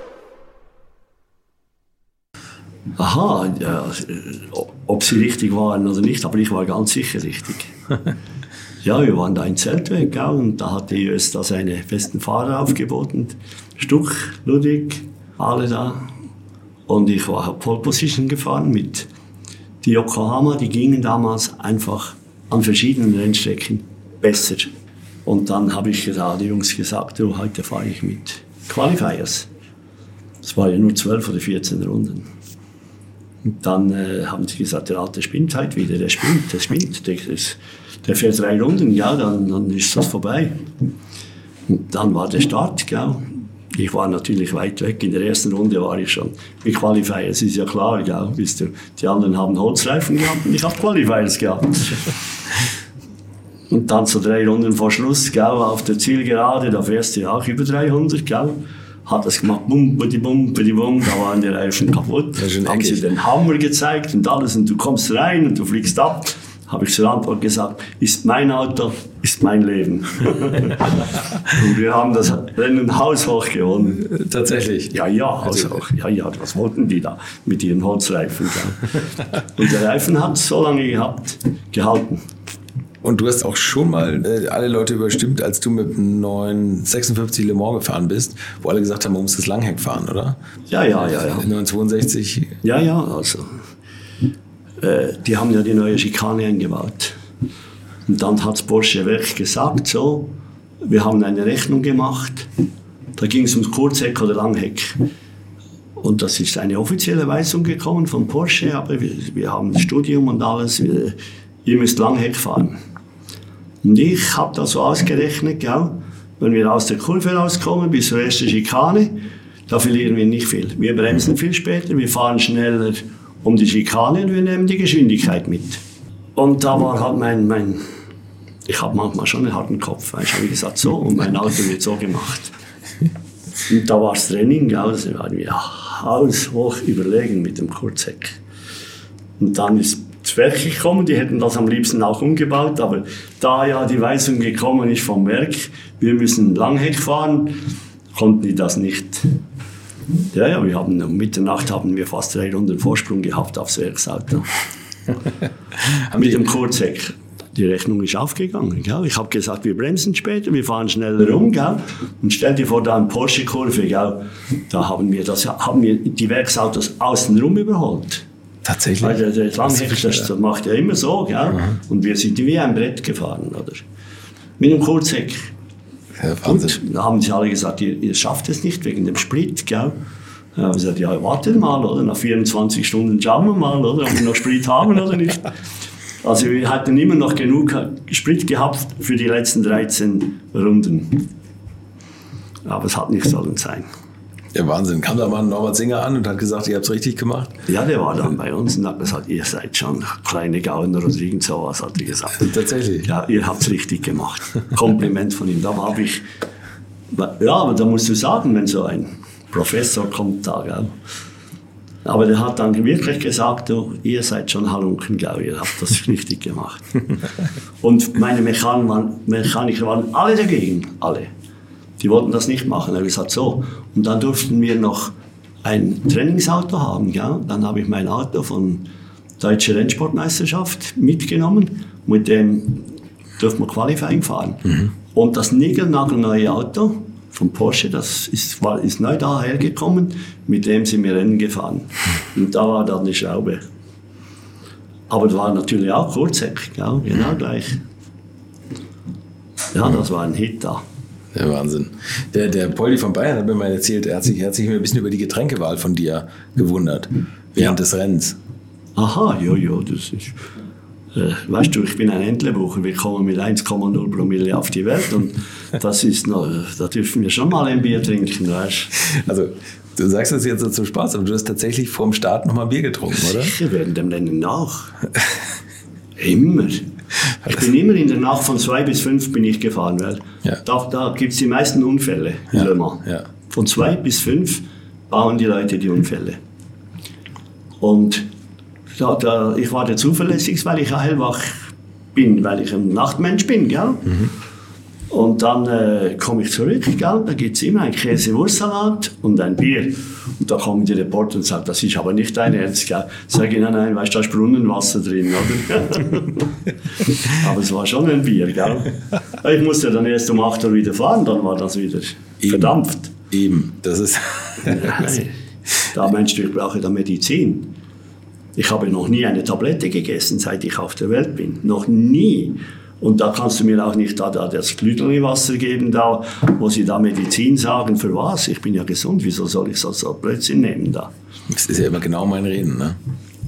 Aha, ja, ob sie richtig waren oder nicht, aber ich war ganz sicher richtig. ja, wir waren da in Zeltweg und da hatte US da seine besten Fahrer aufgeboten. Stuck, Ludwig, alle da. Und ich war Pole Position gefahren mit die Yokohama, die gingen damals einfach an verschiedenen Rennstrecken besser. Und dann habe ich gesagt, die Jungs gesagt, du, heute fahre ich mit Qualifiers. Es waren ja nur 12 oder 14 Runden. Und dann äh, haben sie gesagt, der Alte spinnt halt wieder, der spinnt, der spinnt. Der, der fährt drei Runden, ja, dann, dann ist das vorbei. Und dann war der Start, gell. Ich war natürlich weit weg. In der ersten Runde war ich schon mit Qualifiers, ist ja klar, gell. Wisst ihr, die anderen haben Holzreifen gehabt und ich habe Qualifiers gehabt. Und dann so drei Runden vor Schluss, gell, auf der Zielgerade, da fährst du ja auch über 300, gell hat das gemacht, bum, bum, bum, bum, da waren die Reifen kaputt. Haben sie den Hammer gezeigt und alles und du kommst rein und du fliegst ab. Habe ich zur Antwort gesagt, ist mein Auto, ist mein Leben. und wir haben das Rennen haushoch gewonnen. Tatsächlich? Ja, ja, haushoch. Ja, ja, was wollten die da mit ihren Holzreifen? und der Reifen hat so lange gehabt, gehalten. Und du hast auch schon mal äh, alle Leute überstimmt, als du mit einem neuen 56 Le Mans gefahren bist, wo alle gesagt haben, man muss das Langheck fahren, oder? Ja, ja, ja. ja. 962. Ja, ja, also. Äh, die haben ja die neue Schikane eingebaut. Und dann hat Porsche Werk gesagt, so, wir haben eine Rechnung gemacht, da ging es ums Kurzheck oder Langheck. Und das ist eine offizielle Weisung gekommen von Porsche, aber wir, wir haben ein Studium und alles, wir, ihr müsst Langheck fahren. Und ich habe da so ausgerechnet, gell, wenn wir aus der Kurve rauskommen bis zur ersten Schikane, da verlieren wir nicht viel. Wir bremsen viel später, wir fahren schneller um die Schikane und wir nehmen die Geschwindigkeit mit. Und da war halt mein, mein ich habe manchmal schon einen harten Kopf, weil ich habe gesagt, so, und mein Auto wird so gemacht. Und da war das Training, gell, da waren wir haushoch überlegen mit dem Kurzheck. Und dann ist Werk gekommen. Die hätten das am liebsten auch umgebaut, aber da ja die Weisung gekommen ist vom Werk, wir müssen Langheck fahren, konnten die das nicht. Ja, ja, wir haben um Mitternacht haben wir fast drei Runden Vorsprung gehabt aufs Werksauto. Mit dem Kurzheck. Die Rechnung ist aufgegangen. Gell? Ich habe gesagt, wir bremsen später, wir fahren schneller rum. Gell? Und stell dir vor, da eine Porsche-Kurve, da haben wir, das, haben wir die Werksautos außenrum überholt. Tatsächlich. Weil der, Langheck, das, das macht ja immer so, gell? Mhm. Und wir sind wie ein Brett gefahren, oder? Mit einem Kurzheck. Ja. Und da haben sie alle gesagt, ihr, ihr schafft es nicht wegen dem Sprit, gell? Ja, ich gesagt, ja, wartet mal, oder? Nach 24 Stunden schauen wir mal, oder? Ob wir noch Sprit haben oder nicht. Also wir hatten immer noch genug Sprit gehabt für die letzten 13 Runden. Aber es hat nicht sollen sein. Ja, Wahnsinn. Kam da mal Norbert Singer an und hat gesagt, ihr habt es richtig gemacht? Ja, der war dann bei uns und hat gesagt, ihr seid schon kleine Gauner oder irgend sowas, hat er gesagt. Tatsächlich? Ja, ihr habt es richtig gemacht. Kompliment von ihm. Da habe ich, ja, aber da musst du sagen, wenn so ein Professor kommt da, gell? Aber der hat dann wirklich gesagt, du, ihr seid schon Halunken, gell? ihr habt das richtig gemacht. Und meine Mechaniker waren, Mechaniker waren alle dagegen, alle. Die wollten das nicht machen. Er hat gesagt, so. Und dann durften wir noch ein Trainingsauto haben. Gell? Dann habe ich mein Auto von Deutsche Rennsportmeisterschaft mitgenommen. Mit dem durften wir Qualifying fahren. Mhm. Und das niegelnagelneue Auto von Porsche, das ist, war, ist neu dahergekommen, mit dem sind wir Rennen gefahren. Und da war dann die Schraube. Aber das war natürlich auch Kurzheck, gell? genau gleich. Ja, das war ein Hit da. Der Wahnsinn. Der, der Poldi von Bayern hat mir mal erzählt, er hat sich, er hat sich ein bisschen über die Getränkewahl von dir gewundert während ja. des Rennens. Aha, ja, ja, das ist. Äh, weißt du, ich bin ein Entlebucher, wir kommen mit 1,0 Promille auf die Welt und das ist noch, da dürfen wir schon mal ein Bier trinken, weißt Also, du sagst das jetzt so zum Spaß, aber du hast tatsächlich vorm Start noch mal Bier getrunken, oder? Sicher, während dem Rennen auch. Immer. Ich bin immer in der Nacht von zwei bis fünf bin ich gefahren, weil ja. da, da gibt es die meisten Unfälle in ja. Le Mans. Ja. Von zwei bis fünf bauen die Leute die Unfälle. Und da, da, ich war der zuverlässig, weil ich hellwach bin, weil ich ein Nachtmensch bin, gell? Mhm. Und dann äh, komme ich zurück, gell? da gibt es immer ein Käse-Wurstsalat und ein Bier. Und da kommen die Reporter und sagen, das ist aber nicht dein Ernst. Gell? Sag ich, nein, nein, weißt du, da ist Brunnenwasser drin, oder? aber es war schon ein Bier, gell? Ich musste dann erst um 8 Uhr wieder fahren, dann war das wieder Eben. verdampft. Eben, das ist... nein, da meinst du, ich brauche da Medizin. Ich habe noch nie eine Tablette gegessen, seit ich auf der Welt bin. Noch nie. Und da kannst du mir auch nicht da, da das Glühwasser geben, da, wo sie da Medizin sagen. Für was? Ich bin ja gesund. Wieso soll ich so, so Blödsinn nehmen da? Das ist ja immer genau mein Reden, ne?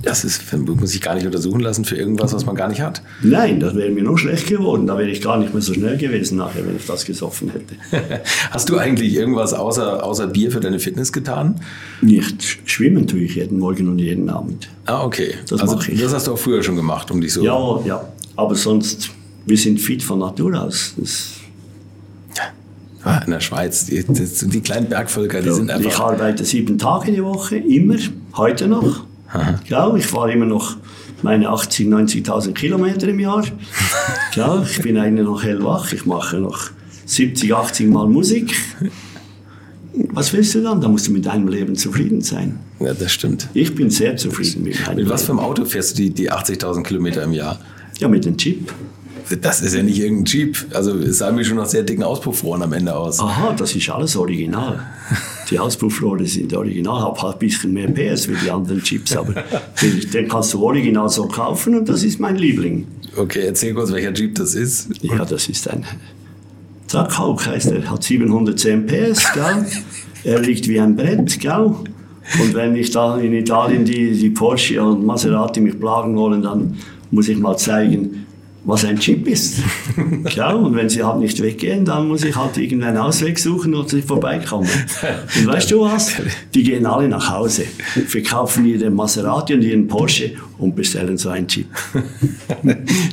Das ist, muss ich gar nicht untersuchen lassen für irgendwas, was man gar nicht hat. Nein, das wäre mir nur schlecht geworden. Da wäre ich gar nicht mehr so schnell gewesen nachher, wenn ich das gesoffen hätte. Hast du eigentlich irgendwas außer, außer Bier für deine Fitness getan? Nicht. Schwimmen tue ich jeden Morgen und jeden Abend. Ah, okay. Das also, mache ich. Das hast du auch früher schon gemacht, um dich so... Ja, ja. Aber sonst wir sind fit von Natur aus. Ja, in der Schweiz, die, die, kleinen Bergvölker, die ja, sind einfach. Ich arbeite sieben Tage die Woche, immer, heute noch. Ja, ich fahre immer noch meine 80.000, 90.000 Kilometer im Jahr. ja, ich bin eigentlich noch hellwach, ich mache noch 70, 80 Mal Musik. Was willst du dann? Da musst du mit deinem Leben zufrieden sein. Ja, das stimmt. Ich bin sehr zufrieden mit meinem Mit was für einem Auto fährst du die, die 80.000 Kilometer im Jahr? Ja, mit dem Chip. Das ist ja nicht irgendein Jeep. Also es sah mir schon nach sehr dicken Auspuffrohren am Ende aus. Aha, das ist alles original. Die Auspuffrohre sind original, haben halt ein bisschen mehr PS wie die anderen Jeeps, aber den, den, kannst du original so kaufen und das ist mein Liebling. Okay, erzähl kurz, welcher Jeep das ist. Ja, das ist ein Zack Hawk heißt er, hat 710 PS, gell? er liegt wie ein Brett, gell? Und wenn ich da in Italien die, die Porsche und Maserati mich plagen wollen, dann muss ich mal zeigen, was ein Chip ist. ja, und wenn sie halt nicht weggehen, dann muss ich halt irgendeinen Ausweg suchen und sie vorbeikommen. Und weißt du was? Die gehen alle nach Hause, verkaufen ihren Maserati und ihren Porsche und bestellen so einen Chip.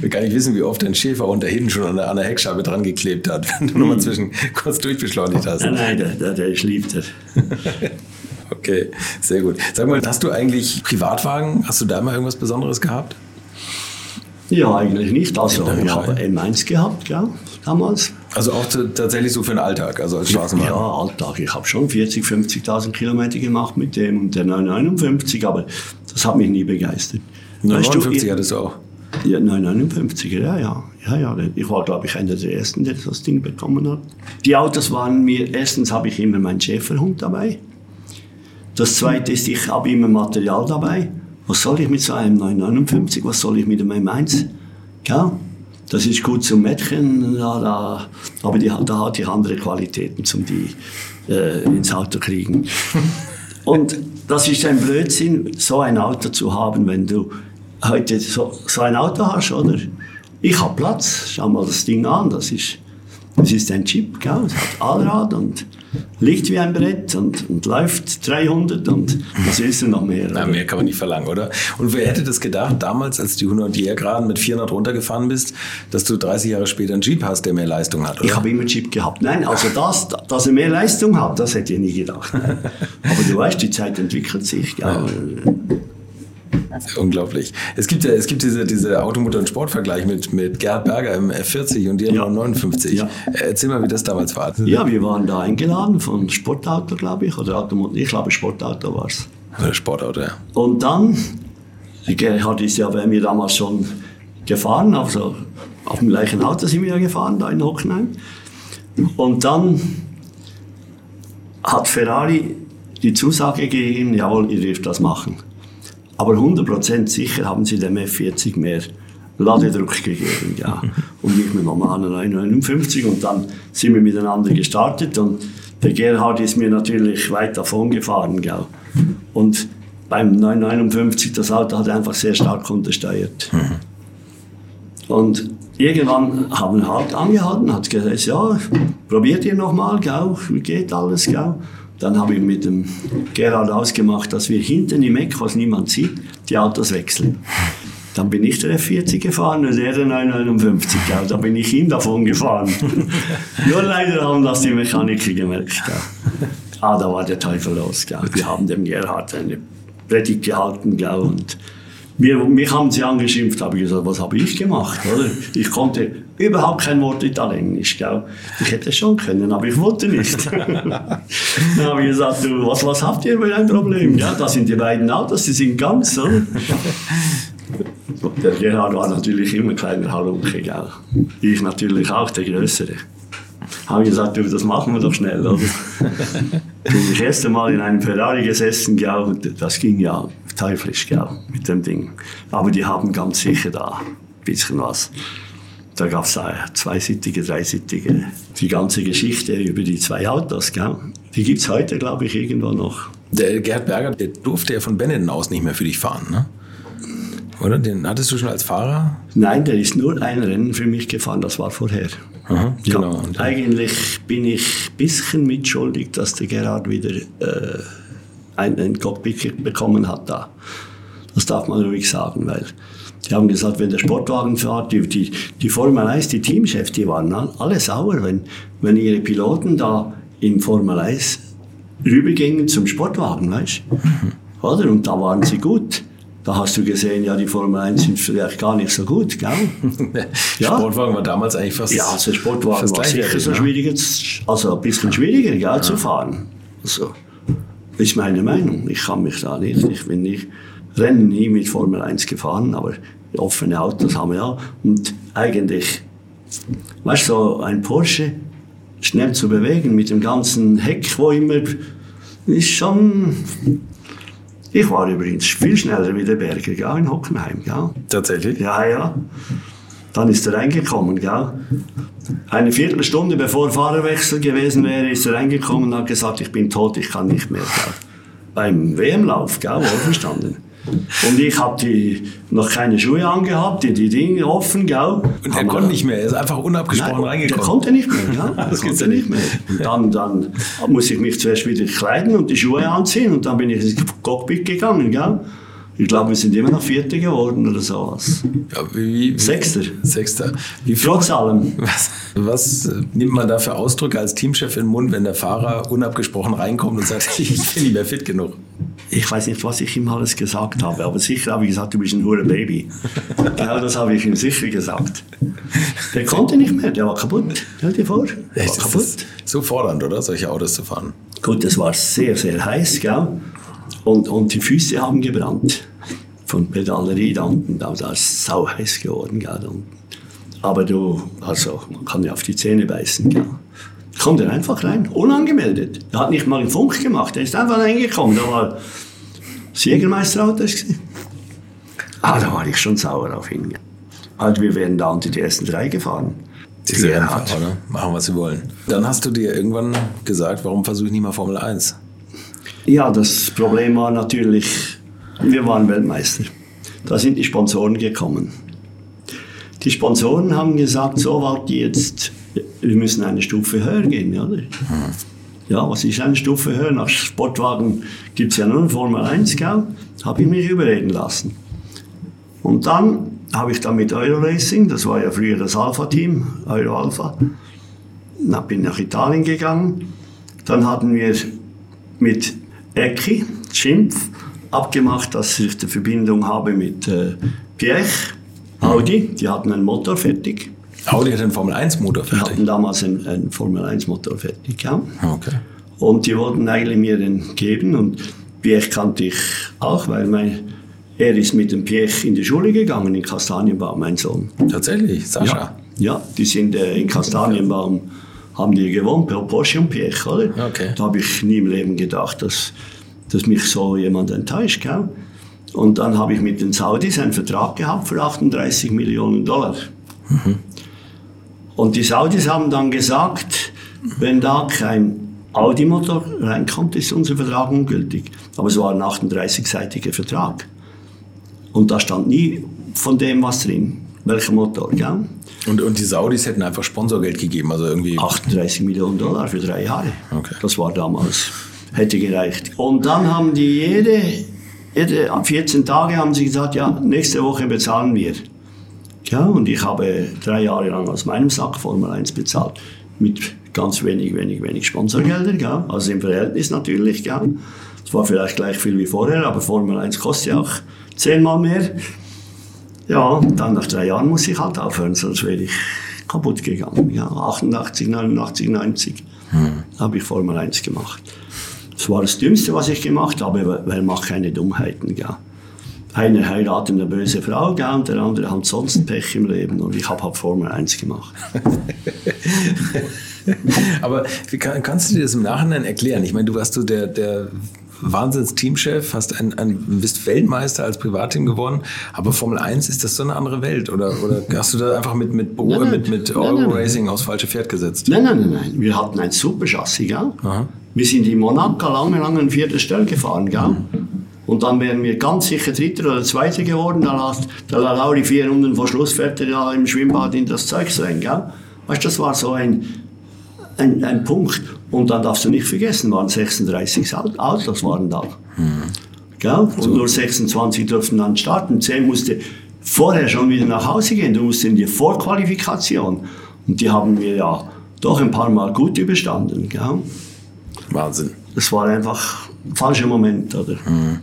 Wir kann nicht wissen, wie oft ein Schäfer unter hinten schon an der, an der Heckscheibe dran geklebt hat, wenn du nochmal hm. zwischen kurz durchbeschleunigt hast. Nein, nein, der, der, der er. Okay, sehr gut. Sag mal, hast du eigentlich Privatwagen? Hast du da mal irgendwas Besonderes gehabt? Ja, eigentlich nicht. Also ich habe M1 gehabt, ja, damals. Also auch tatsächlich so für den Alltag, also als Straßenbahn? Ja, Alltag. Ich habe schon 40, 50.000 Kilometer gemacht mit dem und der 959, aber das hat mich nie begeistert. 959 hattest du auch? Ja, 959, ja, ja. ja, ja. Ich war, glaube ich, einer der Ersten, der das Ding bekommen hat. Die Autos waren mir, erstens habe ich immer meinen Schäferhund dabei. Das Zweite ist, ich habe immer Material dabei was soll ich mit so einem 959, was soll ich mit einem M1? Ja? das ist gut zum Mädchen, ja, da, aber die, da hat die andere Qualitäten, zum die äh, ins Auto kriegen. Und das ist ein Blödsinn, so ein Auto zu haben, wenn du heute so, so ein Auto hast, oder? Ich habe Platz, schau mal das Ding an, das ist, das ist ein Chip, gell? es hat Allrad und liegt wie ein Brett und, und läuft 300 und was ist denn noch mehr? Na, mehr kann man nicht verlangen, oder? Und wer hätte das gedacht, damals, als du 100 gerade mit 400 runtergefahren bist, dass du 30 Jahre später einen Jeep hast, der mehr Leistung hat, oder? Ich habe immer Jeep gehabt. Nein, also das, dass er mehr Leistung hat, das hätte ich nie gedacht. Aber du weißt, die Zeit entwickelt sich. Gell? Ja. Unglaublich. Es gibt ja, es gibt diese, diese Automotor- und Sportvergleich mit, mit Gerhard Berger im F40 und dir im ja. 59. Ja. Erzähl mal, wie das damals war. Ja, wir waren da eingeladen von Sportauto, glaube ich, oder Automotor, ich glaube Sportauto war es. Oder Sportauto, ja. Und dann, Gerhard ist ja bei mir damals schon gefahren, also auf dem gleichen Auto sind wir ja gefahren, da in Hockenheim. Und dann hat Ferrari die Zusage gegeben, jawohl, ihr dürft das machen. Aber 100% sicher haben sie dem F40 mehr Ladedruck gegeben. Ja. Und nicht mehr normalen 959. Und dann sind wir miteinander gestartet. Und der Gerhard ist mir natürlich weit davon gefahren. Gell. Und beim 959, das Auto hat einfach sehr stark untersteuert. Mhm. Und irgendwann haben wir halt angehalten, hat gesagt, ja, probiert ihr nochmal, wie geht alles, gell? Dann habe ich mit dem Gerhard ausgemacht, dass wir hinten im Eck, was niemand sieht, die Autos wechseln. Dann bin ich der F40 gefahren und er der 959. Ja, da bin ich ihm davon gefahren. Nur leider haben das die Mechaniker gemerkt. Ja. Ah, da war der Teufel los. Ja. Wir haben dem Gerhard eine Predigt gehalten. Ja, und mir, mich haben sie angeschimpft, habe ich gesagt, was habe ich gemacht? Oder? Ich konnte überhaupt kein Wort Italienisch. Gell? Ich hätte es schon können, aber ich wollte nicht. Dann habe ich gesagt, du, was, was habt ihr für ein Problem? Ja, das sind die beiden Autos, die sind ganz. Oder? Der Gerhard war natürlich immer kleiner Halunke. Gell? Ich natürlich auch, der Größere habe ich gesagt, du, das machen wir doch schnell. Oder? ich das erste Mal in einem Ferrari gesessen, und das ging ja teuflisch mit dem Ding. Aber die haben ganz sicher da ein bisschen was. Da gab es zweiseitige, dreiseitige, die ganze Geschichte über die zwei Autos. Gell. Die gibt es heute, glaube ich, irgendwo noch. Der Gerd Berger, der durfte ja von Benetton aus nicht mehr für dich fahren, ne? Oder? Den hattest du schon als Fahrer? Nein, der ist nur ein Rennen für mich gefahren, das war vorher. Aha, genau. Ja, eigentlich bin ich ein bisschen mitschuldig, dass der Gerhard wieder äh, einen Cockpit bekommen hat da. Das darf man ruhig sagen, weil die haben gesagt, wenn der Sportwagen fährt, die, die, die Formel 1, die Teamchefs, die waren alle sauer, wenn, wenn ihre Piloten da in Formel 1 rübergingen zum Sportwagen, weißt du? Mhm. Oder? Und da waren sie gut. Da hast du gesehen, ja, die Formel 1 sind vielleicht gar nicht so gut, gell? ja. Sportwagen war damals eigentlich fast. Ja, also Sportwagen war sicher so ne? schwieriger, also ein bisschen schwieriger, gell, ja. zu fahren. Also, das ist meine Meinung. Ich kann mich da nicht, ich bin nicht, Rennen nie mit Formel 1 gefahren, aber offene Autos haben wir ja. Und eigentlich, weißt du, so ein Porsche schnell zu bewegen mit dem ganzen Heck, wo immer, ist schon ich war übrigens viel schneller wie der Berger, gell, in Hockenheim. Gell. Tatsächlich? Ja, ja. Dann ist er reingekommen. Gell. Eine Viertelstunde bevor Fahrerwechsel gewesen wäre, ist er reingekommen und hat gesagt, ich bin tot, ich kann nicht mehr. Gell. Beim WM-Lauf, gell, wohlverstanden. Und ich habe noch keine Schuhe angehabt, die, die Dinge offen, gell. Und er konnte nicht mehr, er ist einfach unabgesprochen Nein, reingekommen. Der konnte nicht mehr, gell. das konnte nicht mehr. Und dann, dann muss ich mich zuerst wieder kleiden und die Schuhe anziehen und dann bin ich ins Cockpit gegangen, gell. Ich glaube, wir sind immer noch Vierter geworden oder sowas. Ja, wie, wie, Sechster. Sechster. Wie Trotz allem. Was, was nimmt man da für Ausdrücke als Teamchef in den Mund, wenn der Fahrer unabgesprochen reinkommt und sagt, ich bin nicht mehr fit genug? Ich weiß nicht, was ich ihm alles gesagt habe, aber sicher habe ich gesagt, du bist ein hure Baby. genau das habe ich ihm sicher gesagt. Der konnte nicht mehr, der war kaputt. Stell dir vor, der war kaputt. so fordernd, oder? Solche Autos zu fahren. Gut, es war sehr, sehr heiß, gell? Und, und die Füße haben gebrannt von Pedalerie da unten, da, da ist sau heiß geworden. Gell? Und, aber du, also, man kann ja auf die Zähne beißen. Gell? Kommt er einfach rein, unangemeldet. Er hat nicht mal einen Funk gemacht, er ist einfach reingekommen. Da war das Jägermeisterauto. Ah, da war ich schon sauer auf ihn. Also wir wären da unter die ersten drei gefahren. Diese Rennfahrer, ne? Machen, was sie wollen. Dann hast du dir irgendwann gesagt, warum versuche ich nicht mal Formel 1? Ja, das Problem war natürlich, wir waren Weltmeister. Da sind die Sponsoren gekommen. Die Sponsoren haben gesagt, so wart jetzt, wir müssen eine Stufe höher gehen, oder? Hm. Ja, was ist eine Stufe höher? Nach Sportwagen gibt es ja nur Formel 1, gell? Habe ich mich überreden lassen. Und dann habe ich dann mit Euroracing, das war ja früher das Alpha-Team, Euro Alpha, dann bin nach Italien gegangen. Dann hatten wir mit Ecki, Schimpf, abgemacht, dass ich eine Verbindung habe mit äh, Piech, Audi. Die hatten einen Motor fertig. Audi hat einen Formel 1 Motor fertig? Die hatten damals einen, einen Formel 1 Motor fertig, ja. Okay. Und die wollten eigentlich mir den geben und Piech kannte ich auch, weil mein, er ist mit dem Piech in die Schule gegangen, in Kastanienbaum, mein Sohn. Tatsächlich, Sascha? Ja, ja die sind äh, in Kastanienbaum, haben die gewohnt, Porsche und Piech, oder? Okay. Da habe ich nie im Leben gedacht, dass, dass mich so jemand enttäuscht, gell? Und dann habe ich mit den Saudis einen Vertrag gehabt für 38 Millionen Dollar. Mhm. Und die Saudis haben dann gesagt, wenn da kein Audi-Motor reinkommt, ist unser Vertrag ungültig. Aber es war ein 38-seitiger Vertrag. Und da stand nie von dem was drin. Welcher Motor, gell? Und, und die Saudis hätten einfach Sponsorgeld gegeben, also irgendwie. 38 Millionen Dollar für drei Jahre. Okay. Das war damals, hätte gereicht. Und dann haben die jede, jede 14 Tage haben sie gesagt, ja, nächste Woche bezahlen wir. Ja, und ich habe drei Jahre lang aus meinem Sack Formel 1 bezahlt. Mit ganz wenig, wenig, wenig Sponsorgelder, gell? also im Verhältnis natürlich. Gell? Es war vielleicht gleich viel wie vorher, aber Formel 1 kostet ja auch zehnmal mehr. Ja, dann nach drei Jahren muss ich halt aufhören, sonst wäre ich kaputt gegangen. Ja, 88, 89, 90 hm. habe ich Formel 1 gemacht. Das war das Dümmste, was ich gemacht habe, weil macht keine Dummheiten. Gell? Einer heiratet eine böse Frau gell, und der andere hat sonst Pech im Leben und ich habe halt Formel 1 gemacht. Aber kann, kannst du dir das im Nachhinein erklären? Ich meine, du warst so der, der Wahnsinns-Teamchef, hast ein, ein, bist Weltmeister als Privatteam geworden, aber Formel 1 ist das so eine andere Welt? Oder, oder hast du da einfach mit, mit, nein, nein, mit, mit Euro nein, Racing aufs falsche Pferd gesetzt? Nein, nein, nein, nein. Wir hatten ein super Chassis, gell? Wir sind in Monaco lange, lange an vierter Stelle gefahren, gell? Mhm. Und dann wären wir ganz sicher Dritter oder Zweiter geworden. Da lag, da lag auch die vier Runden vor Schluss fertig da im Schwimmbad in das Zeug rein, gell? Weißt das war so ein, ein, ein Punkt. Und dann darfst du nicht vergessen, waren 36 Autos waren da. Hm. Gell? Und so. nur 26 durften dann starten. 10 musste vorher schon wieder nach Hause gehen. Du musst in die Vorqualifikation. Und die haben wir ja doch ein paar Mal gut überstanden. Gell? Wahnsinn. Das war einfach ein falscher Moment, oder? Hm.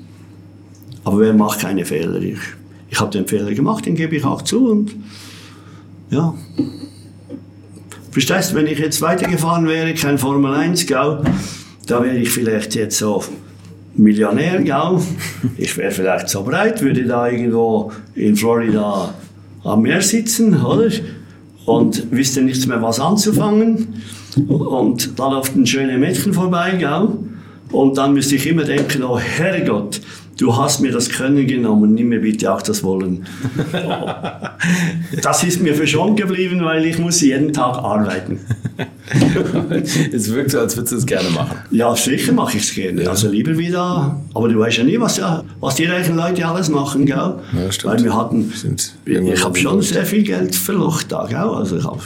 Aber wer macht keine Fehler? Ich, ich habe den Fehler gemacht, den gebe ich auch zu. Und ja, Verstehst du, wenn ich jetzt weitergefahren wäre, kein Formel 1, gell, da wäre ich vielleicht jetzt so Millionär, gell? Ich wäre vielleicht so breit, würde da irgendwo in Florida am Meer sitzen, oder? Und wüsste nichts mehr, was anzufangen. Und da läuft ein schönes Mädchen vorbei, gell? Und dann müsste ich immer denken, oh Herrgott, du hast mir das Können genommen, nimm mir bitte auch das Wollen. das ist mir verschont geblieben, weil ich muss jeden Tag arbeiten. es wirkt so, als würdest du es gerne machen. Ja, sicher mache ich es gerne. Ja. Also lieber wieder, aber du weißt ja nie, was, was die reichen Leute alles machen, gell? Ja, Weil wir hatten, ich habe schon sehr viel Geld verlocht da, gell? Also ich habe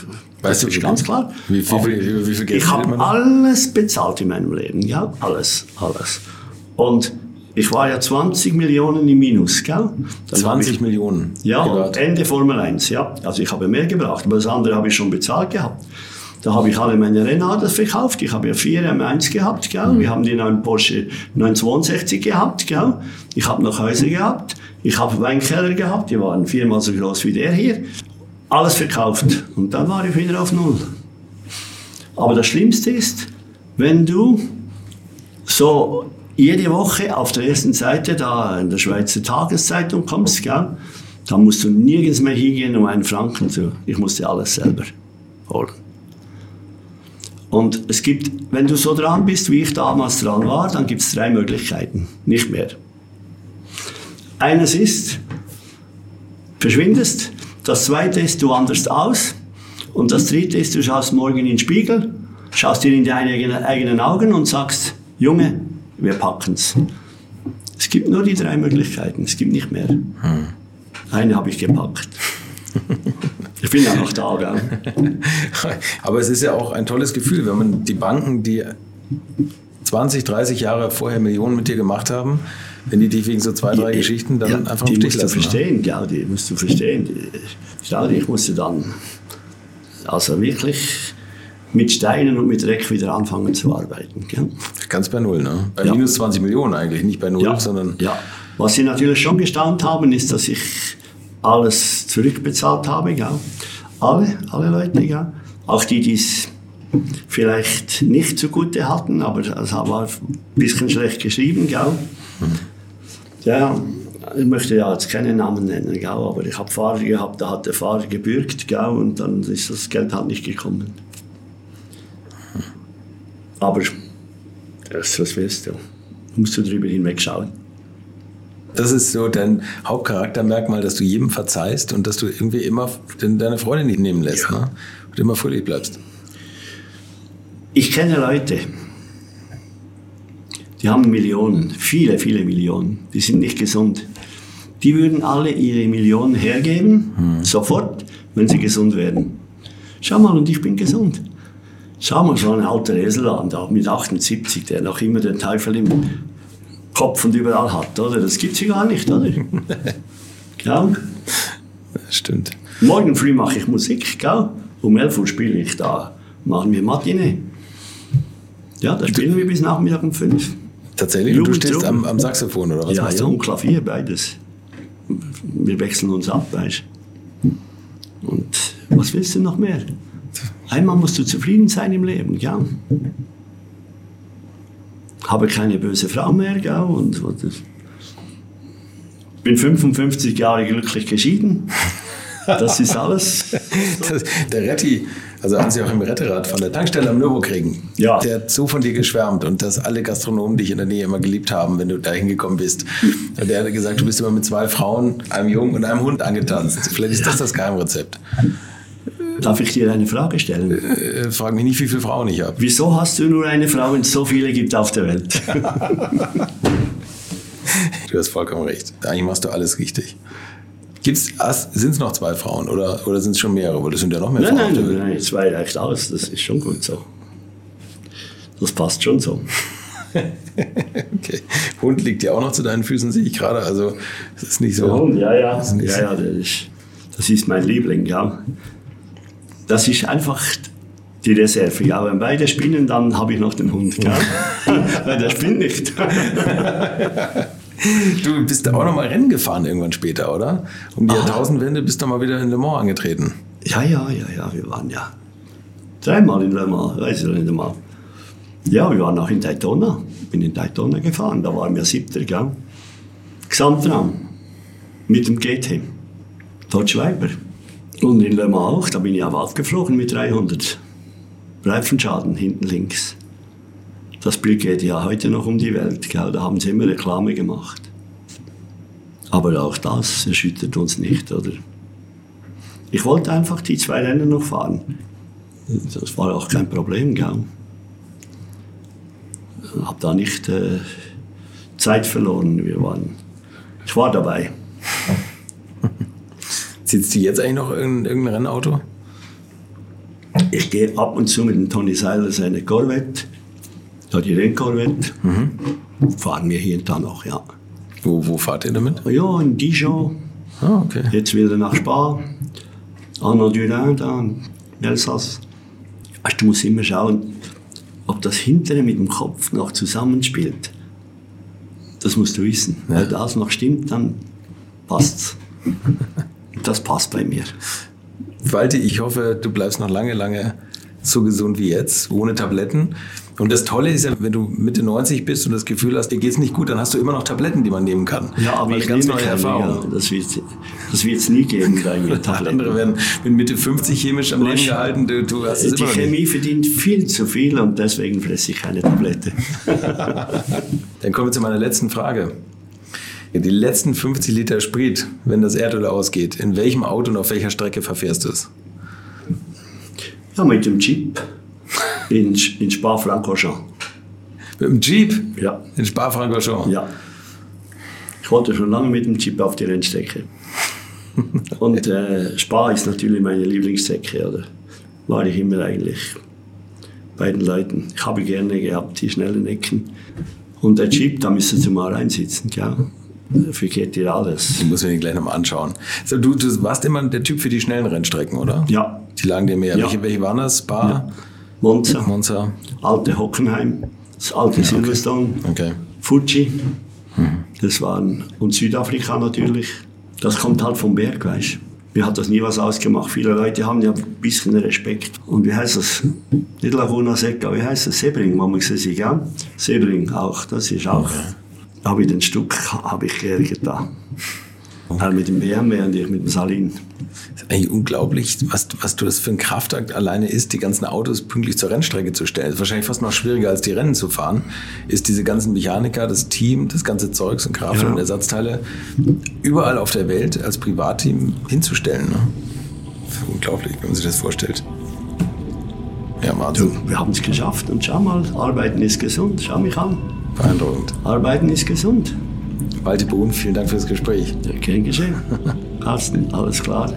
Weißt das ist ganz klar. Wie, viel, wie, wie viel Geld Ich habe alles bezahlt in meinem Leben, ja, alles, alles. Und ich war ja 20 Millionen im Minus, gell? Dann 20 ich, Millionen? Ja, und Ende Formel 1, ja. Also ich habe mehr gebracht, aber das andere habe ich schon bezahlt gehabt. Da habe ich alle meine Rennautos verkauft. Ich habe ja vier M1 gehabt, gell? Wir haben den neuen Porsche 962 gehabt, gell? Ich habe noch Häuser gehabt. Ich habe Weinkeller gehabt, die waren viermal so groß wie der hier. Alles verkauft. Und dann war ich wieder auf Null. Aber das Schlimmste ist, wenn du so jede Woche auf der ersten Seite da in der Schweizer Tageszeitung kommst, gell, da musst du nirgends mehr hingehen, um einen Franken zu. Ich musste alles selber holen. Und es gibt, wenn du so dran bist, wie ich damals dran war, dann gibt es drei Möglichkeiten, nicht mehr. Eines ist, verschwindest, Das zweite ist, du wanderst aus. Und das dritte ist, du schaust morgen in den Spiegel, schaust dir in deine eigenen Augen und sagst, Junge, wir packen's. Es gibt nur die drei Möglichkeiten, es gibt nicht mehr. Hm. Eine habe ich gepackt. Ich bin ja noch da, gell? Aber es ist ja auch ein tolles Gefühl, wenn man die Banken, die 20, 30 Jahre vorher Millionen mit dir gemacht haben, wenn die dich wegen so zwei, drei ja, Geschichten dann ja, einfach die musst lassen, du verstehen, ne? ja, die musst du verstehen. Die, ich musste dann also wirklich mit Steinen und mit Dreck wieder anfangen zu arbeiten. Gell? Ganz bei Null, ne? Bei ja. minus 20 Millionen eigentlich, nicht bei Null, ja. sondern... Ja, was sie natürlich schon gestaunt haben, ist, dass ich alles zurückbezahlt habe, gell? Alle, alle Leute, gell? Auch die, die es vielleicht nicht so gute hatten, aber es war ein bisschen schlecht geschrieben, gell? Mhm. Ja, ich möchte ja jetzt keine Namen nennen, gell? aber ich habe Fahrer gehabt, da hat der Fahrer gebürgt gell? und dann ist das Geld halt nicht gekommen. Aber das, was willst du? Musst du drüber hinwegschauen. Das ist so dein Hauptcharaktermerkmal, dass du jedem verzeihst und dass du irgendwie immer deine Freundin nicht nehmen lässt ja. ne? und immer fröhlich bleibst. Ich kenne Leute, die haben Millionen, viele, viele Millionen, die sind nicht gesund. Die würden alle ihre Millionen hergeben, hm. sofort, wenn sie gesund werden. Schau mal, und ich bin gesund. Schau mal, so ein alter Esel an, da mit 78, der noch immer den Teufel im Kopf und überall hat, oder? Das gibt es gar nicht, oder? ja. Stimmt. Morgen früh mache ich Musik, gell? Um 11 Uhr spiele ich da. Machen wir Matinee. Ja, da spielen wir bis Nachmittag um 5. Tatsächlich? Und du stehst am, am, Saxophon oder was ja, ja, du? und Klavier, beides. Wir wechseln uns ab, weißt Und was willst du noch mehr? Einmal musst du zufrieden sein im Leben, ja habe keine böse Frau mehr, gell? Und, und bin 55 Jahre glücklich geschieden. Das ist alles. Das, der Retti, also haben Sie auch im Retterad von der Tankstelle am Nürburgring, ja. der hat so von dir geschwärmt und dass alle Gastronomen dich in der Nähe immer geliebt haben, wenn du da hingekommen bist. Und der hat gesagt, du bist immer mit zwei Frauen, einem Jungen und einem Hund angetanzt. Vielleicht ist das das Geheimrezept. Darf ich dir eine Frage stellen? Äh, frag mich nicht, wie viele Frauen ich habe. Wieso hast du nur eine Frau, wenn es so viele gibt auf der Welt? du hast vollkommen recht. Eigentlich machst du alles richtig. Sind es noch zwei Frauen oder, oder sind es schon mehrere? Weil das sind ja noch mehr nein, Frauen. Nein, nein, nein, zwei reicht aus. Das ist schon gut so. Das passt schon so. okay. Hund liegt ja auch noch zu deinen Füßen, sehe ich gerade. Also, das ist nicht so. Der Hund, ja, ja. Das ist, ja, ja, das ist, das ist mein Liebling, ja das ist einfach die Reserve. Ja, wenn beide spinnen, dann habe ich noch den Hund. Weil der spinnt nicht. du bist auch noch mal Rennen gefahren irgendwann später, oder? Um die ah. Jahrtausendwende bist du mal wieder in Le Mans angetreten. Ja, ja, ja, ja, wir waren ja dreimal in Le Mans, weiß ich nicht mal. Ja, wir waren auch in Daytona. Ich bin in Daytona gefahren, da waren wir siebter, gell? Gesamtraum. Mit dem GT. Dodge Viper. Und in Le Mans auch, da bin ich auf Wald geflogen mit 300. Reifenschaden hinten links. Das Bild geht ja heute noch um die Welt, gell? da haben sie immer Reklame gemacht. Aber auch das erschüttert uns nicht, oder? Ich wollte einfach die zwei Rennen noch fahren. Das war auch kein Problem, gell? Hab da nicht äh, Zeit verloren. Wir waren, ich war dabei. Sitzt du jetzt eigentlich noch in irgendein Rennauto? Ich gehe ab und zu mit dem Tony Seiler seine Corvette, da die Renncorvette, mhm. fahren wir hier und da noch, ja. Wo, wo fahrt ihr damit? Ja, in Dijon. Ah, okay. Jetzt wieder nach Spa. Anna Durin, da in Elsass. Also, du musst immer schauen, ob das hintere mit dem Kopf noch zusammenspielt. Das musst du wissen. Ja. Wenn das noch stimmt, dann passt's. Das passt bei mir. Walti, ich hoffe, du bleibst noch lange, lange so gesund wie jetzt, ohne Tabletten. Und das Tolle ist ja, wenn du Mitte 90 bist und das Gefühl hast, dir geht's nicht gut, dann hast du immer noch Tabletten, die man nehmen kann. Ja, aber ich ganz neue Erfahrung. Das wird das wird's nie geben, deine Tabletten. Andere werden mit Mitte 50 chemisch am Leben gehalten. Du, du hast es die immer Chemie nicht. verdient viel zu viel und deswegen fresse ich keine Tablette. dann kommen wir zu meiner letzten Frage. Die letzten 50 Liter Sprit, wenn das Erdöl ausgeht, in welchem Auto und auf welcher Strecke verfährst du es? Ja, mit dem Jeep in, in Spa-Francorchamps. Mit dem Jeep? Ja. In Spa-Francorchamps? Ja. Ich wollte schon lange mit dem Jeep auf die Rennstrecke. Und äh, Spa ist natürlich meine Lieblingsstrecke, oder? War ich immer eigentlich bei den Leuten. Ich habe gerne gehabt, die schnellen Ecken. Und der Jeep, da müssen Sie mal reinsitzen, ja. Dafür geht alles. Die muss ich mir gleich nochmal anschauen. So, du, du warst immer der Typ für die schnellen Rennstrecken, oder? Ja. Die lagen dir mehr. Ja. Welche, welche waren das? Spa? Ja. Monza, Monza? alte Hockenheim, das alte Silverstone, Okay. Fuji, das waren, und Südafrika natürlich. Das kommt halt vom Berg, weißt du. Mir hat das nie was ausgemacht. Viele Leute haben ja ein bisschen Respekt. Und wie heißt das? Nicht Laguna Seca, wie heißt das? Sebring, wo man gesehen ja? Sebring auch, das ist auch. Da habe ich den Stück, habe ich geärgert da. Halt mit dem BMW und ich mit dem Salin. Das ist eigentlich unglaublich, was, was du das für ein Kraftakt alleine ist, die ganzen Autos pünktlich zur Rennstrecke zu stellen. Das ist wahrscheinlich fast noch schwieriger, als die Rennen zu fahren. Ist diese ganzen Mechaniker, das Team, das ganze Zeugs und Kraft Ja. und Ersatzteile überall auf der Welt als Privatteam hinzustellen. Ne? Das ist unglaublich, wenn man sich das vorstellt. Ja, Wahnsinn. Wir haben es geschafft und schau mal, Arbeiten ist gesund. Schau mich an. Beeindruckend. Arbeiten ist gesund. Walter Bohn, vielen Dank für das Gespräch. Ja, Kein Geschehen. Carsten, alles klar.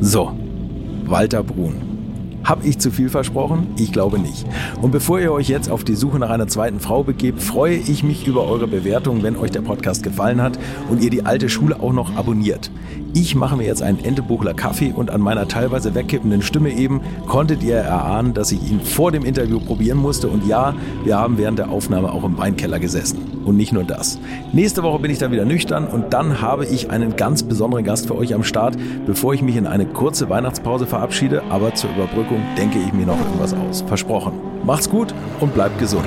So, Walter Brun. Hab ich zu viel versprochen? Ich glaube nicht. Und bevor ihr euch jetzt auf die Suche nach einer zweiten Frau begebt, freue ich mich über eure Bewertung, wenn euch der Podcast gefallen hat und ihr die alte Schule auch noch abonniert. Ich mache mir jetzt einen Entebuchler Kaffee und an meiner teilweise wegkippenden Stimme eben konntet ihr erahnen, dass ich ihn vor dem Interview probieren musste. Und ja, wir haben während der Aufnahme auch im Weinkeller gesessen. Und nicht nur das. Nächste Woche bin ich dann wieder nüchtern und dann habe ich einen ganz besonderen Gast für euch am Start, bevor ich mich in eine kurze Weihnachtspause verabschiede. Aber zur Überbrückung denke ich mir noch irgendwas aus. Versprochen. Macht's gut und bleibt gesund.